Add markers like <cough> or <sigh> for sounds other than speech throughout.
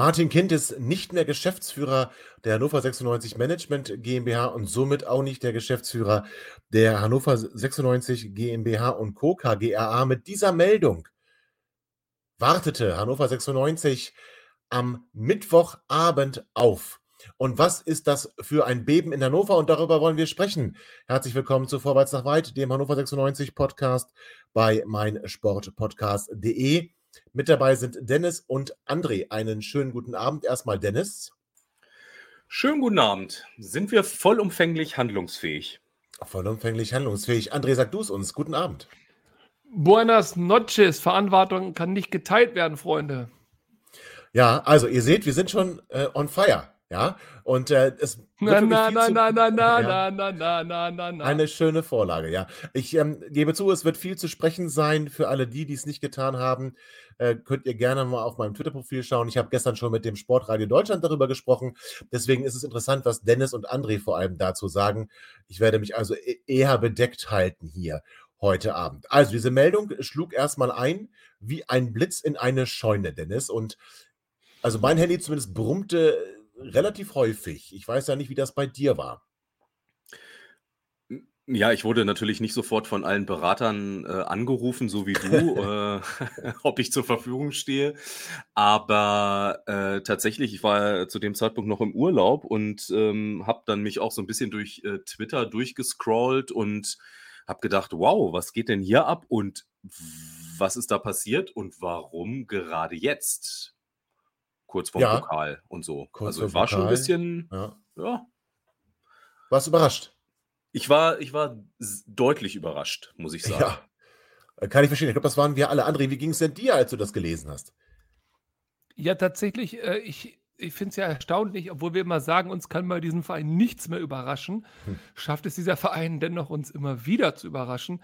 Martin Kind ist nicht mehr Geschäftsführer der Hannover 96 Management GmbH und somit auch nicht der Geschäftsführer der Hannover 96 GmbH und Co. KGRA. Mit dieser Meldung wartete Hannover 96 am Mittwochabend auf. Und was ist das für ein Beben in Hannover? Und darüber wollen wir sprechen. Herzlich willkommen zu Vorwärts nach Weit, dem Hannover 96 Podcast bei meinsportpodcast.de. Mit dabei sind Dennis und André. Einen schönen guten Abend. Erstmal Dennis. Schönen guten Abend. Sind wir vollumfänglich handlungsfähig? Vollumfänglich handlungsfähig. André, sag du es uns. Guten Abend. Buenas noches. Verantwortung kann nicht geteilt werden, Freunde. Ja, also ihr seht, wir sind schon äh, on fire. Ja, und äh, es na, na, na, na, na, na, na, na, na, na, na, na, Eine schöne Vorlage, ja. Ich ähm, gebe zu, es wird viel zu sprechen sein. Für alle die, die es nicht getan haben, äh, könnt ihr gerne mal auf meinem Twitter-Profil schauen. Ich habe gestern schon mit dem Sportradio Deutschland darüber gesprochen. Deswegen ist es interessant, was Dennis und André vor allem dazu sagen. Ich werde mich also e-, eher bedeckt halten hier heute Abend. Also diese Meldung schlug erstmal ein wie ein Blitz in eine Scheune, Dennis. Und also mein Handy zumindest brummte relativ häufig. Ich weiß ja nicht, wie das bei dir war. Ja, ich wurde natürlich nicht sofort von allen Beratern äh, angerufen, so wie du, <laughs> äh, <laughs> ob ich zur Verfügung stehe. Aber äh, tatsächlich, ich war zu dem Zeitpunkt noch im Urlaub und ähm, habe dann mich auch so ein bisschen durch äh, Twitter durchgescrollt und habe gedacht, wow, was geht denn hier ab und was ist da passiert und warum gerade jetzt? Kurz vor ja. Pokal und so. Kurz also war Pokal. schon ein bisschen, ja. ja. Warst überrascht? Ich war, ich war deutlich überrascht, muss ich sagen. Ja, äh, kann ich verstehen. Ich glaube, das waren wir alle. André, wie ging es denn dir, als du das gelesen hast? Ja, tatsächlich, äh, ich, ich finde es ja erstaunlich, obwohl wir immer sagen, uns kann bei diesem Verein nichts mehr überraschen, hm. schafft es dieser Verein dennoch, uns immer wieder zu überraschen.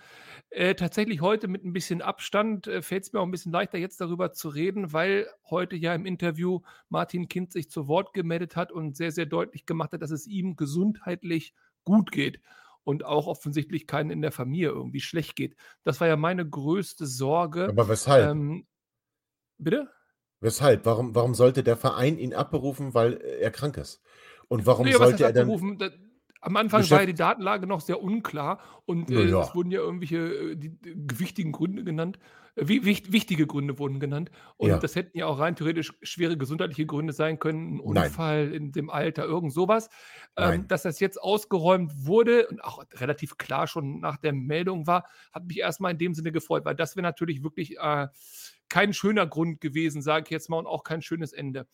Äh, tatsächlich heute mit ein bisschen Abstand äh, fällt es mir auch ein bisschen leichter, jetzt darüber zu reden, weil heute ja im Interview Martin Kind sich zu Wort gemeldet hat und sehr, sehr deutlich gemacht hat, dass es ihm gesundheitlich gut geht und auch offensichtlich keinen in der Familie irgendwie schlecht geht. Das war ja meine größte Sorge. Aber weshalb? Ähm, bitte? Weshalb? Warum, warum sollte der Verein ihn abberufen, weil er krank ist? Und warum nee, sollte er dann. Da, am Anfang Geschäft war ja die Datenlage noch sehr unklar und äh, ja. es wurden ja irgendwelche äh, die, wichtigen Gründe genannt. Äh, wie, wicht, wichtige Gründe wurden genannt. Und ja. das hätten ja auch rein theoretisch schwere gesundheitliche Gründe sein können. Ein Unfall Nein. in dem Alter, irgend sowas. Ähm, dass das jetzt ausgeräumt wurde und auch relativ klar schon nach der Meldung war, hat mich erstmal in dem Sinne gefreut, weil das wäre natürlich wirklich. Äh, kein schöner Grund gewesen, sage ich jetzt mal, und auch kein schönes Ende.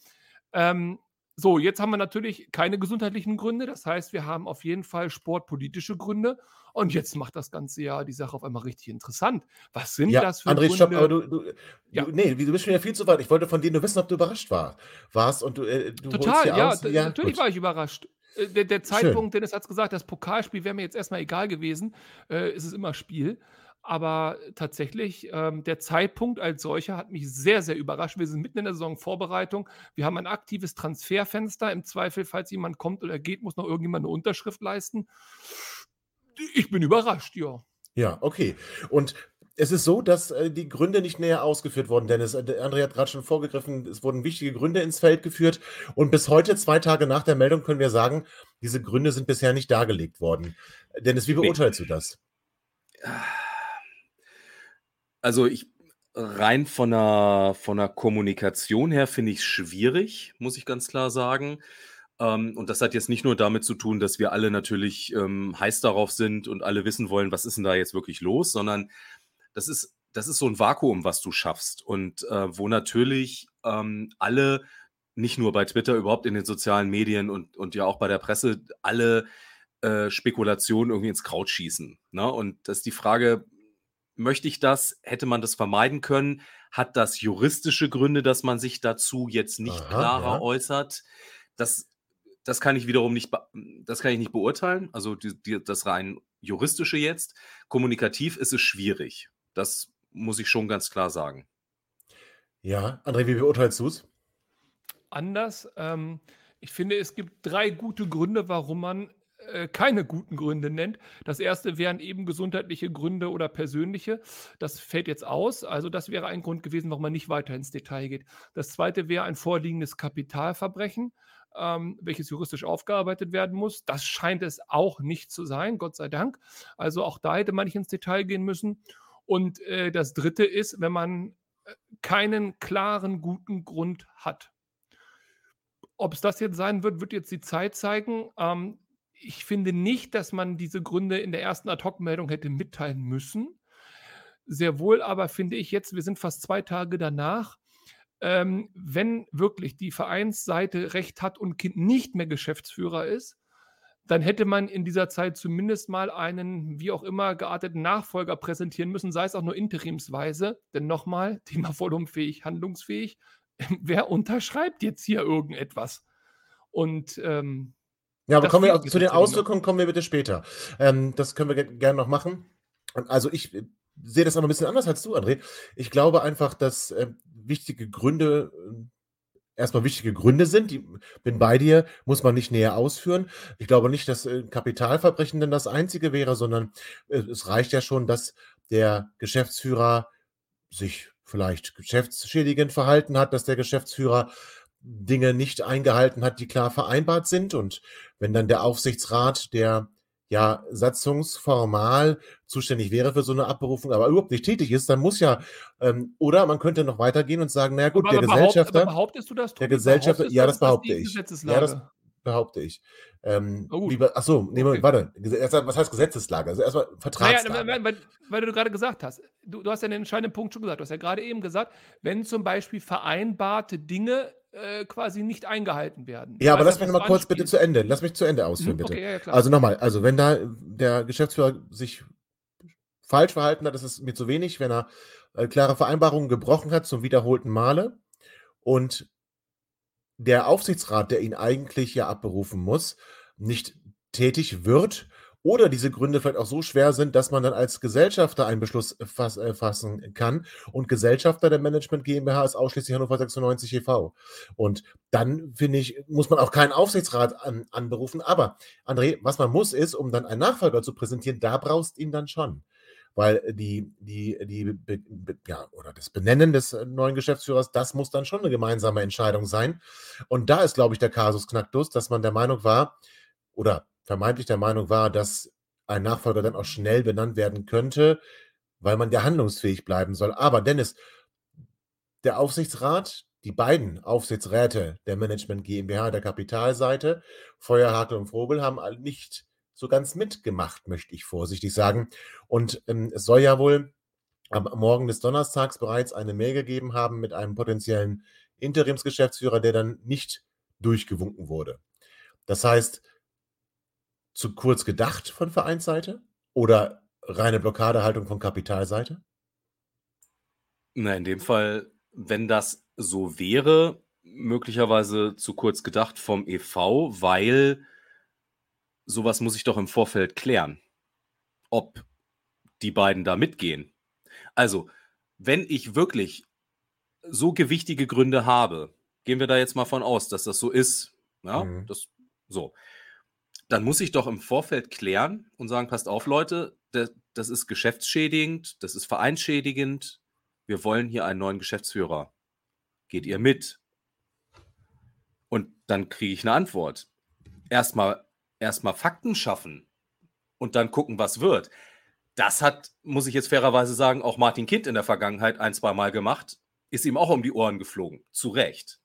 Ähm, so, jetzt haben wir natürlich keine gesundheitlichen Gründe. Das heißt, wir haben auf jeden Fall sportpolitische Gründe. Und jetzt macht das ganze ja die Sache auf einmal richtig interessant. Was sind ja, das für André, Gründe? Stopp, aber du, du, ja. du, nee, du bist schon ja viel zu weit. Ich wollte von dir nur wissen, ob du überrascht war, warst. Und du, äh, du Total, ja, ja, natürlich gut. war ich überrascht. Äh, der, der Zeitpunkt, Schön. Dennis hat es gesagt, das Pokalspiel wäre mir jetzt erstmal egal gewesen. Äh, es ist immer Spiel. Aber tatsächlich, ähm, der Zeitpunkt als solcher hat mich sehr, sehr überrascht. Wir sind mitten in der Saisonvorbereitung. Wir haben ein aktives Transferfenster. Im Zweifel, falls jemand kommt oder geht, muss noch irgendjemand eine Unterschrift leisten. Ich bin überrascht, ja. Ja, okay. Und es ist so, dass äh, die Gründe nicht näher ausgeführt wurden, Dennis. Äh, André hat gerade schon vorgegriffen, es wurden wichtige Gründe ins Feld geführt. Und bis heute, zwei Tage nach der Meldung, können wir sagen, diese Gründe sind bisher nicht dargelegt worden. Dennis, wie beurteilst nee. du das? Also ich rein von der, von der Kommunikation her finde ich es schwierig, muss ich ganz klar sagen. Ähm, und das hat jetzt nicht nur damit zu tun, dass wir alle natürlich ähm, heiß darauf sind und alle wissen wollen, was ist denn da jetzt wirklich los, sondern das ist, das ist so ein Vakuum, was du schaffst. Und äh, wo natürlich ähm, alle, nicht nur bei Twitter, überhaupt in den sozialen Medien und, und ja auch bei der Presse, alle äh, Spekulationen irgendwie ins Kraut schießen. Ne? Und das ist die Frage, möchte ich das? Hätte man das vermeiden können? Hat das juristische Gründe, dass man sich dazu jetzt nicht Aha, klarer ja. äußert? Das, das kann ich wiederum nicht, das kann ich nicht beurteilen. Also die, die, das rein juristische jetzt. Kommunikativ ist es schwierig. Das muss ich schon ganz klar sagen. Ja, André, wie beurteilst du es? Anders. Ähm, ich finde, es gibt drei gute Gründe, warum man äh, keine guten Gründe nennt. Das erste wären eben gesundheitliche Gründe oder persönliche. Das fällt jetzt aus. Also das wäre ein Grund gewesen, warum man nicht weiter ins Detail geht. Das zweite wäre ein vorliegendes Kapitalverbrechen, ähm, welches juristisch aufgearbeitet werden muss. Das scheint es auch nicht zu sein, Gott sei Dank. Also auch da hätte man nicht ins Detail gehen müssen. Und äh, das dritte ist, wenn man äh, keinen klaren, guten Grund hat. Ob es das jetzt sein wird, wird jetzt die Zeit zeigen. Ähm, ich finde nicht, dass man diese Gründe in der ersten Ad-Hoc-Meldung hätte mitteilen müssen. Sehr wohl aber finde ich jetzt, wir sind fast zwei Tage danach, ähm, wenn wirklich die Vereinsseite recht hat und Kind nicht mehr Geschäftsführer ist, dann hätte man in dieser Zeit zumindest mal einen, wie auch immer, gearteten Nachfolger präsentieren müssen, sei es auch nur interimsweise. Denn nochmal, <laughs> Thema volumfähig, handlungsfähig. Wer unterschreibt jetzt hier irgendetwas? Und ähm, ja, aber kommen wir zu den Auswirkungen kommen wir bitte später. Ähm, das können wir gerne noch machen. Also ich äh, sehe das aber ein bisschen anders als du, André. Ich glaube einfach, dass äh, wichtige Gründe äh, erstmal wichtige Gründe sind. Die bin bei dir, muss man nicht näher ausführen. Ich glaube nicht, dass äh, Kapitalverbrechen denn das einzige wäre, sondern äh, es reicht ja schon, dass der Geschäftsführer sich vielleicht geschäftsschädigend verhalten hat, dass der Geschäftsführer Dinge nicht eingehalten hat, die klar vereinbart sind. Und wenn dann der Aufsichtsrat, der ja satzungsformal zuständig wäre für so eine Abberufung, aber überhaupt nicht tätig ist, dann muss ja, ähm, oder man könnte noch weitergehen und sagen, naja gut, aber der behaupt, Gesellschafter. behauptest du das? Der Gesellschafter, ja, das behaupte ich. Ja, das behaupte ich. Ähm, oh, lieber, ach so, nee, okay. warte. Was heißt Gesetzeslage? Also erstmal Vertragslage. Naja, weil, weil, du gerade gesagt hast, du, du hast ja einen entscheidenden Punkt schon gesagt. Du hast ja gerade eben gesagt, wenn zum Beispiel vereinbarte Dinge äh, quasi nicht eingehalten werden. Ja, aber lass mich nochmal kurz bitte zu Ende. Lass mich zu Ende ausführen, mhm, bitte. Okay, ja, also nochmal, also wenn da der Geschäftsführer sich falsch verhalten hat, ist es mir zu wenig, wenn er äh, klare Vereinbarungen gebrochen hat zum wiederholten Male und der Aufsichtsrat, der ihn eigentlich ja abberufen muss, nicht tätig wird oder diese Gründe vielleicht auch so schwer sind, dass man dann als Gesellschafter einen Beschluss fass, äh, fassen kann. Und Gesellschafter der Management GmbH ist ausschließlich Hannover 96 e.V. Und dann, finde ich, muss man auch keinen Aufsichtsrat an, anberufen. Aber, André, was man muss, ist, um dann einen Nachfolger zu präsentieren, da brauchst du ihn dann schon weil die, die, die, ja, oder das Benennen des neuen Geschäftsführers, das muss dann schon eine gemeinsame Entscheidung sein. Und da ist, glaube ich, der Kasus Knacktus, dass man der Meinung war, oder vermeintlich der Meinung war, dass ein Nachfolger dann auch schnell benannt werden könnte, weil man ja handlungsfähig bleiben soll. Aber Dennis, der Aufsichtsrat, die beiden Aufsichtsräte der Management GmbH, der Kapitalseite, Feuer, Hakel und Frobel, haben nicht so ganz mitgemacht, möchte ich vorsichtig sagen. Und ähm, es soll ja wohl am Morgen des Donnerstags bereits eine Mail gegeben haben mit einem potenziellen Interimsgeschäftsführer, der dann nicht durchgewunken wurde. Das heißt, zu kurz gedacht von Vereinsseite oder reine Blockadehaltung von Kapitalseite? Na, in dem Fall, wenn das so wäre, möglicherweise zu kurz gedacht vom EV, weil sowas muss ich doch im Vorfeld klären, ob die beiden da mitgehen. Also, wenn ich wirklich so gewichtige Gründe habe, gehen wir da jetzt mal von aus, dass das so ist. Ja, mhm. das so dann muss ich doch im Vorfeld klären und sagen, passt auf, Leute, das, das ist geschäftsschädigend, das ist vereinsschädigend. Wir wollen hier einen neuen Geschäftsführer. Geht ihr mit? Und dann kriege ich eine Antwort. Erstmal erstmal Fakten schaffen und dann gucken, was wird. Das hat, muss ich jetzt fairerweise sagen, auch Martin Kind in der Vergangenheit ein, zwei Mal gemacht. Ist ihm auch um die Ohren geflogen. Zu Recht.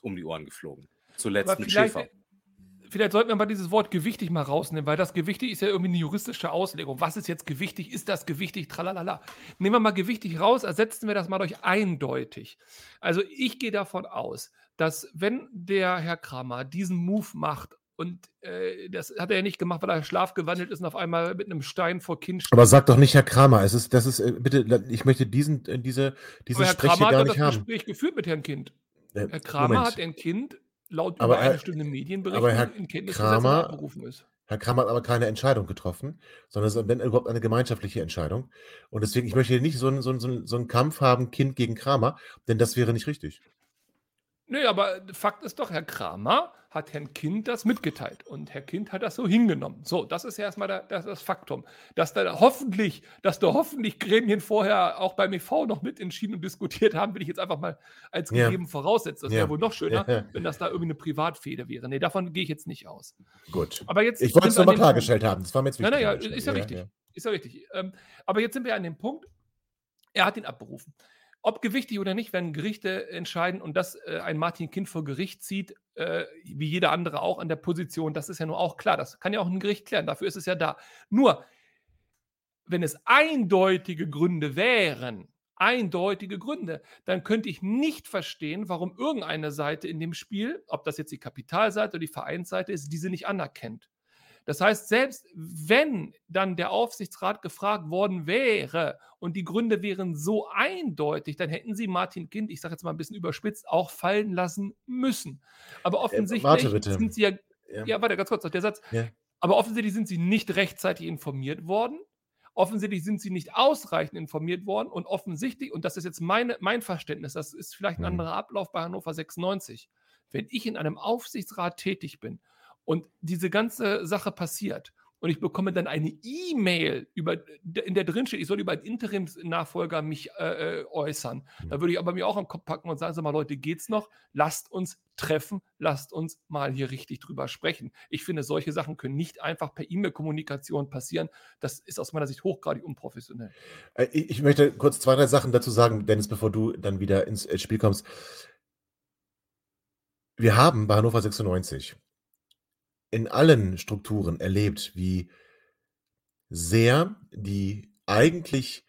Um die Ohren geflogen. Zuletzt mit Schäfer vielleicht sollten wir mal dieses Wort gewichtig mal rausnehmen, weil das gewichtig ist ja irgendwie eine juristische Auslegung. Was ist jetzt gewichtig? Ist das gewichtig? Tralalala. Nehmen wir mal gewichtig raus, ersetzen wir das mal durch eindeutig. Also ich gehe davon aus, dass wenn der Herr Kramer diesen Move macht, Und äh, das hat er ja nicht gemacht, weil er schlafgewandelt ist und auf einmal mit einem Stein vor Kind steht. Aber sag doch nicht, Herr Kramer, es ist, das ist, äh, bitte, ich möchte diesen, äh, diese, diesen Herr Kramer gar hat nicht das haben. Gespräch geführt mit Herrn Kind. Äh, Herr Kramer Moment. hat ein Kind laut aber über eine Stunde Medienbericht aber Herr in Kenntnis Kramer, abberufen ist. Herr Kramer hat aber keine Entscheidung getroffen, sondern es ist wenn überhaupt eine gemeinschaftliche Entscheidung. Und deswegen, ich möchte nicht so einen, so, einen, so einen Kampf haben, Kind gegen Kramer, denn das wäre nicht richtig. Nö, aber Fakt ist doch, Herr Kramer hat Herrn Kind das mitgeteilt und Herr Kind hat das so hingenommen. So, das ist ja erstmal da, das, das Faktum. Dass da hoffentlich, dass da hoffentlich Gremien vorher auch beim EV noch mitentschieden und diskutiert haben, will ich jetzt einfach mal als gegeben ja. voraussetzen. Das wäre ja. wohl noch schöner, <laughs> ja. wenn das da irgendwie eine Privatfehde wäre. Nee, davon gehe ich jetzt nicht aus. Gut. Aber jetzt ich wollte es nochmal klargestellt haben. Das war mir jetzt wichtig. Nein, nein, ja, ist ja richtig. Ist ja richtig. Ähm, aber jetzt sind wir an dem Punkt, er hat ihn abberufen. Ob gewichtig oder nicht, werden Gerichte entscheiden und dass äh, ein Martin Kind vor Gericht zieht, äh, wie jeder andere auch an der Position, das ist ja nur auch klar. Das kann ja auch ein Gericht klären, dafür ist es ja da. Nur, wenn es eindeutige Gründe wären, eindeutige Gründe, dann könnte ich nicht verstehen, warum irgendeine Seite in dem Spiel, ob das jetzt die Kapitalseite oder die Vereinsseite ist, diese nicht anerkennt. Das heißt, selbst wenn dann der Aufsichtsrat gefragt worden wäre und die Gründe wären so eindeutig, dann hätten sie Martin Kind, ich sage jetzt mal ein bisschen überspitzt, auch fallen lassen müssen. Aber äh, offensichtlich äh, sind sie ja, ja, ja, warte, ganz kurz noch der Satz. Ja. Aber offensichtlich sind sie nicht rechtzeitig informiert worden. Offensichtlich sind sie nicht ausreichend informiert worden und offensichtlich, und das ist jetzt meine, mein Verständnis, das ist vielleicht ein mhm. anderer Ablauf bei Hannover 96. Wenn ich in einem Aufsichtsrat tätig bin und diese ganze Sache passiert und ich bekomme dann eine E-Mail, in der drin steht, ich soll über einen Interimsnachfolger mich äh, äh äußern. Mhm. Da würde ich aber mir auch am Kopf packen und sagen, sag mal Leute, geht's noch? Lasst uns treffen, lasst uns mal hier richtig drüber sprechen. Ich finde, solche Sachen können nicht einfach per E-Mail-Kommunikation passieren. Das ist aus meiner Sicht hochgradig unprofessionell. Äh, ich möchte kurz zwei, drei Sachen dazu sagen, Dennis, bevor du dann wieder ins äh, Spiel kommst. Wir haben bei Hannover 96 in allen Strukturen erlebt, wie sehr die eigentlich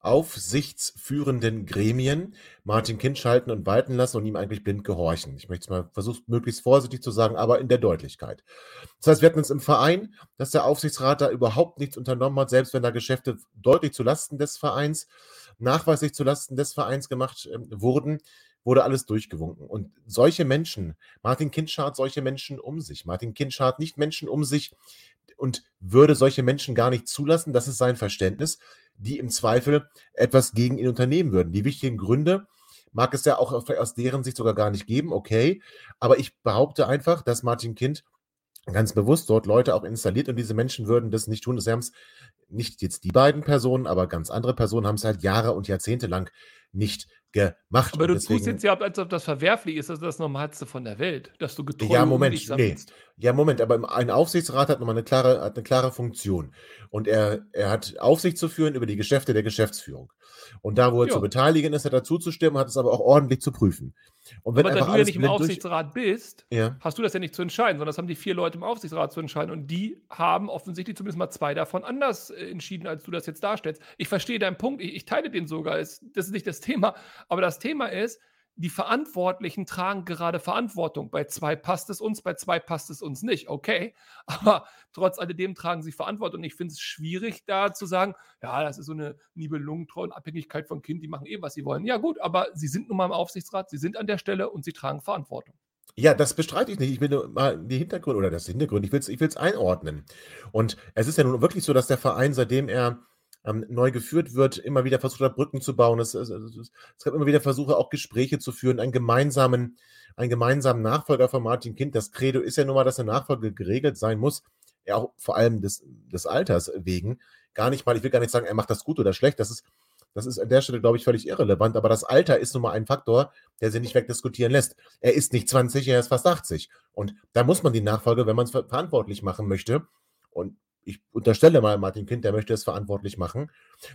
aufsichtsführenden Gremien Martin Kind schalten und walten lassen und ihm eigentlich blind gehorchen. Ich möchte es mal versuchen, möglichst vorsichtig zu sagen, aber in der Deutlichkeit. Das heißt, wir hatten uns im Verein, dass der Aufsichtsrat da überhaupt nichts unternommen hat, selbst wenn da Geschäfte deutlich zulasten des Vereins, nachweislich zulasten des Vereins gemacht äh, wurden, wurde alles durchgewunken. Und solche Menschen, Martin Kind schart solche Menschen um sich. Martin Kind schart nicht Menschen um sich und würde solche Menschen gar nicht zulassen, das ist sein Verständnis, die im Zweifel etwas gegen ihn unternehmen würden. Die wichtigen Gründe mag es ja auch aus deren Sicht sogar gar nicht geben, okay. Aber ich behaupte einfach, dass Martin Kind ganz bewusst dort Leute auch installiert und diese Menschen würden das nicht tun. Sie haben es nicht jetzt die beiden Personen, aber ganz andere Personen haben es halt Jahre und Jahrzehnte lang nicht gemacht. Aber du deswegen, tust jetzt ja, als ob das verwerflich ist, das ist das Normalste von der Welt, dass du getreu Ja, Moment, nee. Ja, Moment, aber ein Aufsichtsrat hat nochmal eine klare, hat eine klare Funktion. Und er, er hat Aufsicht zu führen über die Geschäfte der Geschäftsführung. Und da, wo er jo. zu beteiligen ist, hat er zuzustimmen, hat es aber auch ordentlich zu prüfen. Und wenn aber da du ja nicht im Aufsichtsrat bist, ja. hast du das ja nicht zu entscheiden, sondern das haben die vier Leute im Aufsichtsrat zu entscheiden. Und die haben offensichtlich zumindest mal zwei davon anders äh, entschieden, als du das jetzt darstellst. Ich verstehe deinen Punkt, ich, ich teile den sogar, das ist nicht das Thema. Aber das Thema ist, die Verantwortlichen tragen gerade Verantwortung. Bei zwei passt es uns, bei zwei passt es uns nicht. Okay, <laughs> aber trotz alledem tragen sie Verantwortung. Ich finde es schwierig, da zu sagen, ja, das ist so eine Nibelungentreue Abhängigkeit von Kind, die machen eh, was sie wollen. Ja, gut, aber sie sind nun mal im Aufsichtsrat, sie sind an der Stelle und sie tragen Verantwortung. Ja, das bestreite ich nicht. Ich will nur mal die Hintergründe oder das Hintergrund, ich will es ich einordnen. Und es ist ja nun wirklich so, dass der Verein, seitdem er ähm, neu geführt wird, immer wieder versucht hat, Brücken zu bauen. Es, es, es, es gab immer wieder Versuche, auch Gespräche zu führen, einen gemeinsamen, einen gemeinsamen Nachfolger von Martin Kind. Das Credo ist ja nun mal, dass eine Nachfolge geregelt sein muss, ja auch vor allem des, des Alters wegen. Gar nicht mal, ich will gar nicht sagen, er macht das gut oder schlecht, das ist, das ist an der Stelle, glaube ich, völlig irrelevant, aber das Alter ist nun mal ein Faktor, der sie nicht wegdiskutieren lässt. Er ist nicht 20, er ist fast 80. Und da muss man die Nachfolge, wenn man es verantwortlich machen möchte, und ich unterstelle mal Martin Kind, der möchte es verantwortlich machen,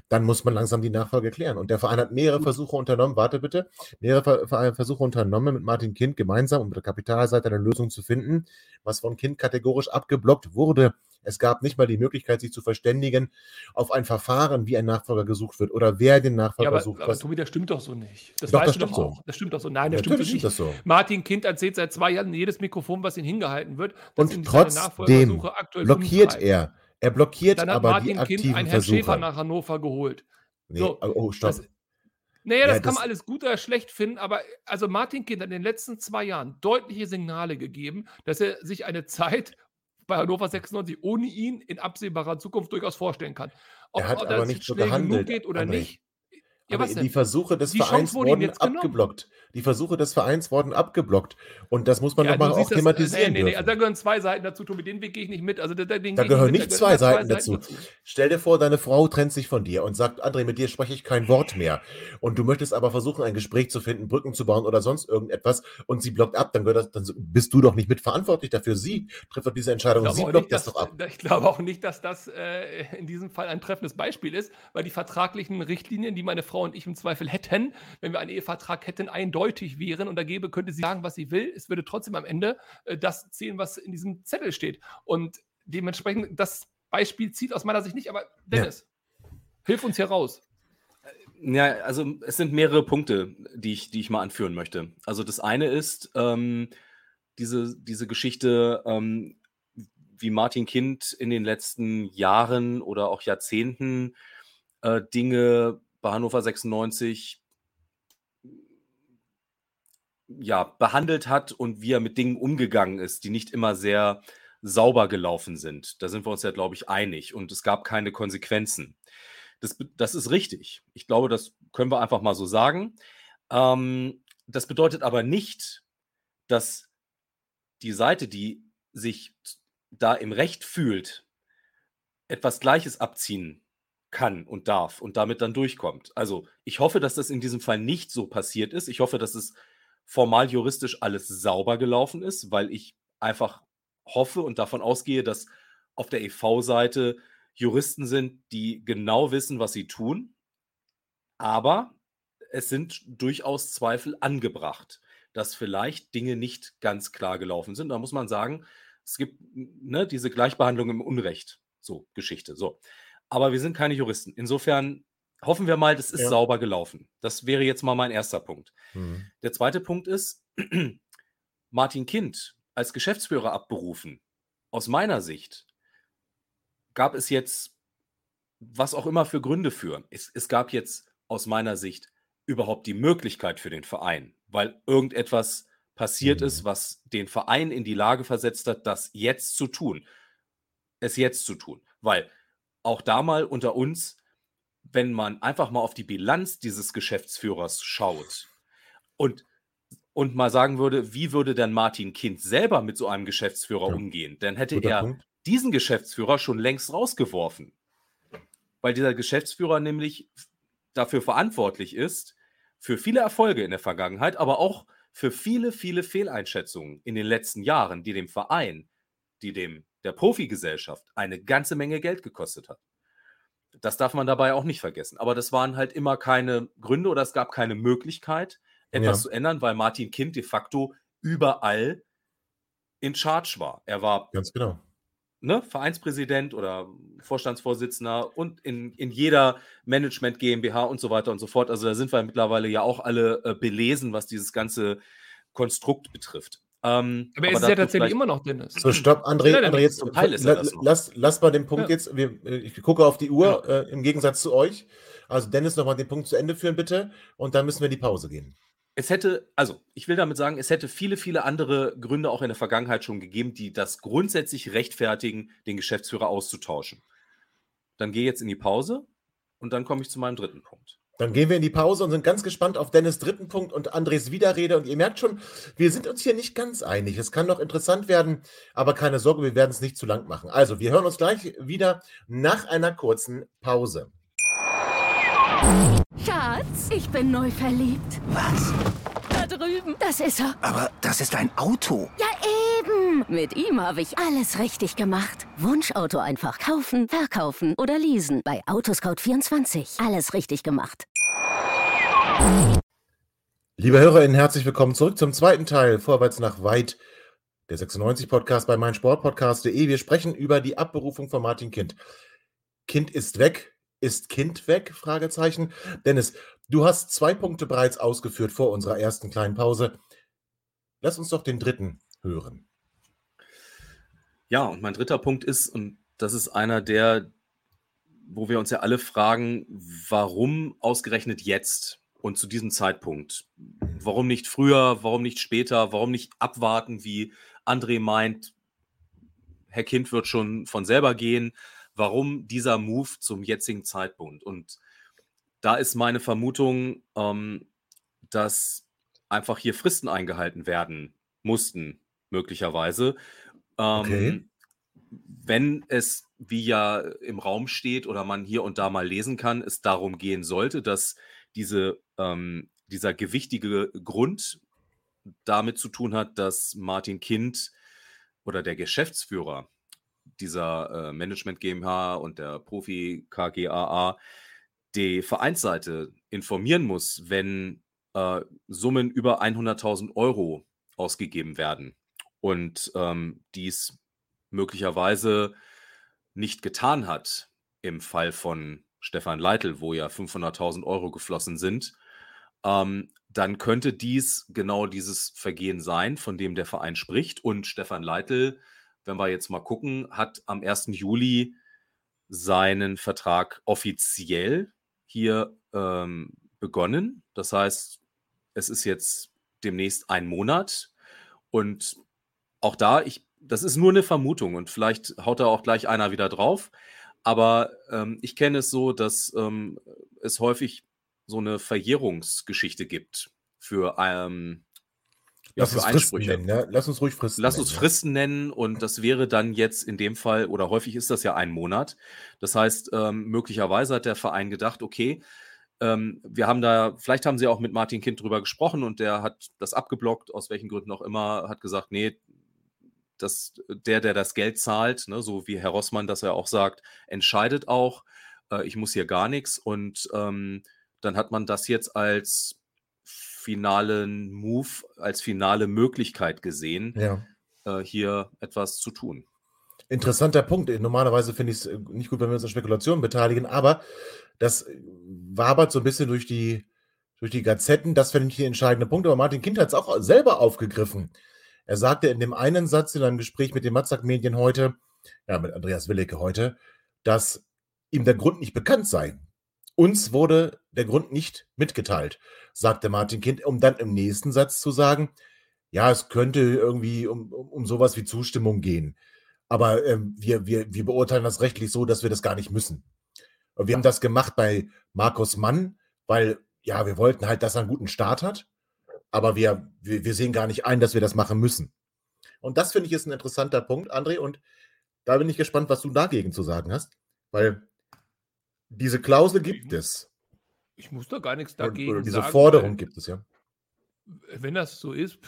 dann muss man langsam die Nachfolge klären. Und der Verein hat mehrere Versuche unternommen, warte bitte, mehrere Versuche unternommen, mit Martin Kind gemeinsam, um mit der Kapitalseite eine Lösung zu finden, was von Kind kategorisch abgeblockt wurde, Es gab nicht mal die Möglichkeit, sich zu verständigen auf ein Verfahren, wie ein Nachfolger gesucht wird oder wer den Nachfolger ja, aber, sucht. Aber Tobi, das stimmt doch so nicht. Das doch, das stimmt so. Das stimmt doch so. Nein, das ja, stimmt, stimmt das so. Martin Kind erzählt seit zwei Jahren jedes Mikrofon, was ihm hingehalten wird. Und trotzdem blockiert er. Er blockiert Dann aber Martin die aktiven kind einen Herrn Versuche. Schäfer nach Hannover geholt. Nee, so, oh, stopp. Das, naja, das Ja, kann das- man alles gut oder schlecht finden, aber also Martin Kind hat in den letzten zwei Jahren deutliche Signale gegeben, dass er sich eine Zeit bei Hannover 96 ohne ihn in absehbarer Zukunft durchaus vorstellen kann. Er hat ob aber nicht so gehandelt, geht oder André. nicht. Ja, Aber die? Versuche des Die Vereins wurden jetzt genommen. abgeblockt. Die Versuche des Vereins wurden abgeblockt. Und das muss man Ja, nochmal auch das, äh, thematisieren nee, nee, nee, also da gehören zwei Seiten dazu, Tobi, den Weg gehe ich nicht mit. Also da, da, gehören nicht zwei Seiten dazu. Stell dir vor, deine Frau trennt sich von dir und sagt, André, mit dir spreche ich kein Wort mehr. Und du möchtest aber versuchen, ein Gespräch zu finden, Brücken zu bauen oder sonst irgendetwas und sie blockt ab, dann, das, dann bist du doch nicht mitverantwortlich dafür. Sie trifft doch diese Entscheidung. Sie blockt nicht, das dass, doch ab. ich glaube auch nicht, dass das äh, in diesem Fall ein treffendes Beispiel ist, weil die vertraglichen Richtlinien, die meine Frau und ich im Zweifel hätten, wenn wir einen Ehevertrag hätten, eindeutig wären und da gäbe, könnte sie sagen, was sie will. Es würde trotzdem am Ende äh, das zählen, was in diesem Zettel steht. Und dementsprechend, das Beispiel zieht aus meiner Sicht nicht, aber Dennis, hilf uns hier raus. Ja, also es sind mehrere Punkte, die ich, die ich mal anführen möchte. Also das eine ist ähm, diese, diese Geschichte, ähm, wie Martin Kind in den letzten Jahren oder auch Jahrzehnten äh, Dinge bei Hannover 96 ja, behandelt hat und wie er mit Dingen umgegangen ist, die nicht immer sehr sauber gelaufen sind. Da sind wir uns ja, glaube ich, einig. Und es gab keine Konsequenzen. Das, das ist richtig. Ich glaube, das können wir einfach mal so sagen. Ähm, das bedeutet aber nicht, dass die Seite, die sich da im Recht fühlt, etwas Gleiches abziehen kann und darf und damit dann durchkommt. Also ich hoffe, dass das in diesem Fall nicht so passiert ist. Ich hoffe, dass es formal juristisch alles sauber gelaufen ist, weil ich einfach hoffe und davon ausgehe, dass auf der EV-Seite Juristen sind, die genau wissen, was sie tun. Aber es sind durchaus Zweifel angebracht, dass vielleicht Dinge nicht ganz klar gelaufen sind. Da muss man sagen, es gibt ne, diese Gleichbehandlung im Unrecht. So, Geschichte. So. Aber wir sind keine Juristen. Insofern hoffen wir mal, das ist Ja. sauber gelaufen. Das wäre jetzt mal mein erster Punkt. Mhm. Der zweite Punkt ist, <clears throat> Martin Kind als Geschäftsführer abberufen. Aus meiner Sicht gab es jetzt, was auch immer für Gründe für, es, es gab jetzt aus meiner Sicht überhaupt die Möglichkeit für den Verein, weil irgendetwas passiert Mhm. ist, was den Verein in die Lage versetzt hat, das jetzt zu tun. Es jetzt zu tun. Weil auch da mal unter uns, wenn man einfach mal auf die Bilanz dieses Geschäftsführers schaut und, und mal sagen würde, wie würde denn Martin Kind selber mit so einem Geschäftsführer Ja. umgehen, dann hätte Guter er Punkt. diesen Geschäftsführer schon längst rausgeworfen. Weil dieser Geschäftsführer nämlich dafür verantwortlich ist, für viele Erfolge in der Vergangenheit, aber auch für viele, viele Fehleinschätzungen in den letzten Jahren, die dem Verein, die dem der Profigesellschaft eine ganze Menge Geld gekostet hat. Das darf man dabei auch nicht vergessen. Aber das waren halt immer keine Gründe oder es gab keine Möglichkeit, etwas Ja. zu ändern, weil Martin Kind de facto überall in Charge war. Er war Ganz genau. ne, Vereinspräsident oder Vorstandsvorsitzender und in, in jeder Management GmbH und so weiter und so fort. Also da sind wir mittlerweile ja auch alle äh, belesen, was dieses ganze Konstrukt betrifft. Ähm, Aber er ist ja tatsächlich immer noch Dennis. So, stopp, André, Ja, André jetzt, zum Teil ist er das noch. lass, lass mal den Punkt Ja. jetzt, wir, ich gucke auf die Uhr, äh, im Gegensatz zu euch. Also Dennis, nochmal den Punkt zu Ende führen, bitte. Und dann müssen wir in die Pause gehen. Es hätte, also ich will damit sagen, es hätte viele, viele andere Gründe auch in der Vergangenheit schon gegeben, die das grundsätzlich rechtfertigen, den Geschäftsführer auszutauschen. Dann gehe jetzt in die Pause und dann komme ich zu meinem dritten Punkt. Dann gehen wir in die Pause und sind ganz gespannt auf Dennis' dritten Punkt und Andres Widerrede. Und ihr merkt schon, wir sind uns hier nicht ganz einig. Es kann noch interessant werden, aber keine Sorge, wir werden es nicht zu lang machen. Also, wir hören uns gleich wieder nach einer kurzen Pause. Schatz, ich bin neu verliebt. Was? Da drüben. Das ist er. Aber das ist ein Auto. Ja, eben. Mit ihm habe ich alles richtig gemacht. Wunschauto einfach kaufen, verkaufen oder leasen. Bei Autoscout24. Alles richtig gemacht. Liebe HörerInnen, herzlich willkommen zurück zum zweiten Teil Vorwärts nach weit der 96-Podcast bei meinsportpodcast.de. Wir sprechen über die Abberufung von Martin Kind. Kind ist weg. Ist Kind weg? Fragezeichen. Dennis, du hast zwei Punkte bereits ausgeführt vor unserer ersten kleinen Pause. Lass uns doch den dritten hören. Ja, und mein dritter Punkt ist, und das ist einer der, wo wir uns ja alle fragen, warum ausgerechnet jetzt und zu diesem Zeitpunkt? Warum nicht früher, warum nicht später, warum nicht abwarten, wie André meint, Herr Kind wird schon von selber gehen. Warum dieser Move zum jetzigen Zeitpunkt? Und da ist meine Vermutung, ähm, dass einfach hier Fristen eingehalten werden mussten, möglicherweise. Ähm, okay. Wenn es, wie ja im Raum steht oder man hier und da mal lesen kann, es darum gehen sollte, dass diese, ähm, dieser gewichtige Grund damit zu tun hat, dass Martin Kind oder der Geschäftsführer dieser äh, Management GmbH und der Profi KGAA die Vereinsseite informieren muss, wenn äh, Summen über 100.000 Euro ausgegeben werden und ähm, dies möglicherweise nicht getan hat im Fall von Stefan Leitl, wo ja 500.000 Euro geflossen sind, ähm, dann könnte dies genau dieses Vergehen sein, von dem der Verein spricht. Und Stefan Leitl, wenn wir jetzt mal gucken, hat am 1. Juli seinen Vertrag offiziell hier ähm, begonnen. Das heißt, es ist jetzt demnächst ein Monat. Und auch da, ich, das ist nur eine Vermutung und vielleicht haut da auch gleich einer wieder drauf. Aber ähm, ich kenne es so, dass ähm, es häufig so eine Verjährungsgeschichte gibt für, ähm, ja, Lass für uns Einsprüche. Nennen, ne? Lass uns ruhig Fristen Lass nennen. uns Fristen nennen und das wäre dann jetzt in dem Fall, oder häufig ist das ja ein Monat. Das heißt, ähm, möglicherweise hat der Verein gedacht, okay, ähm, wir haben da, vielleicht haben sie auch mit Martin Kind drüber gesprochen und der hat das abgeblockt, aus welchen Gründen auch immer, hat gesagt, nee, das, der, der das Geld zahlt, ne, so wie Herr Rossmann das ja auch sagt, entscheidet auch, äh, ich muss hier gar nichts und ähm, dann hat man das jetzt als finalen Move, als finale Möglichkeit gesehen, ja. äh, hier etwas zu tun. Interessanter Punkt. Normalerweise finde ich es äh, nicht gut, wenn wir uns an Spekulationen beteiligen, aber das wabert so ein bisschen durch die, durch die Gazetten. Das finde ich der entscheidende Punkt. Aber Martin Kind hat es auch selber aufgegriffen. Er sagte in dem einen Satz in einem Gespräch mit den Matzak-Medien heute, ja, mit Andreas Willecke heute, dass ihm der Grund nicht bekannt sei. Uns wurde der Grund nicht mitgeteilt, sagte Martin Kind, um dann im nächsten Satz zu sagen, ja, es könnte irgendwie um, um, sowas wie Zustimmung gehen. Aber ähm, wir, wir, wir beurteilen das rechtlich so, dass wir das gar nicht müssen. Wir haben das gemacht bei Markus Mann, weil ja, wir wollten halt, dass er einen guten Start hat. Aber wir, wir, wir sehen gar nicht ein, dass wir das machen müssen. Und das finde ich ist ein interessanter Punkt, André. Und da bin ich gespannt, was du dagegen zu sagen hast. Weil diese Klausel gibt es. Ich muss da gar nichts dagegen oder diese sagen. Diese Forderung gibt es, ja. Wenn das so ist,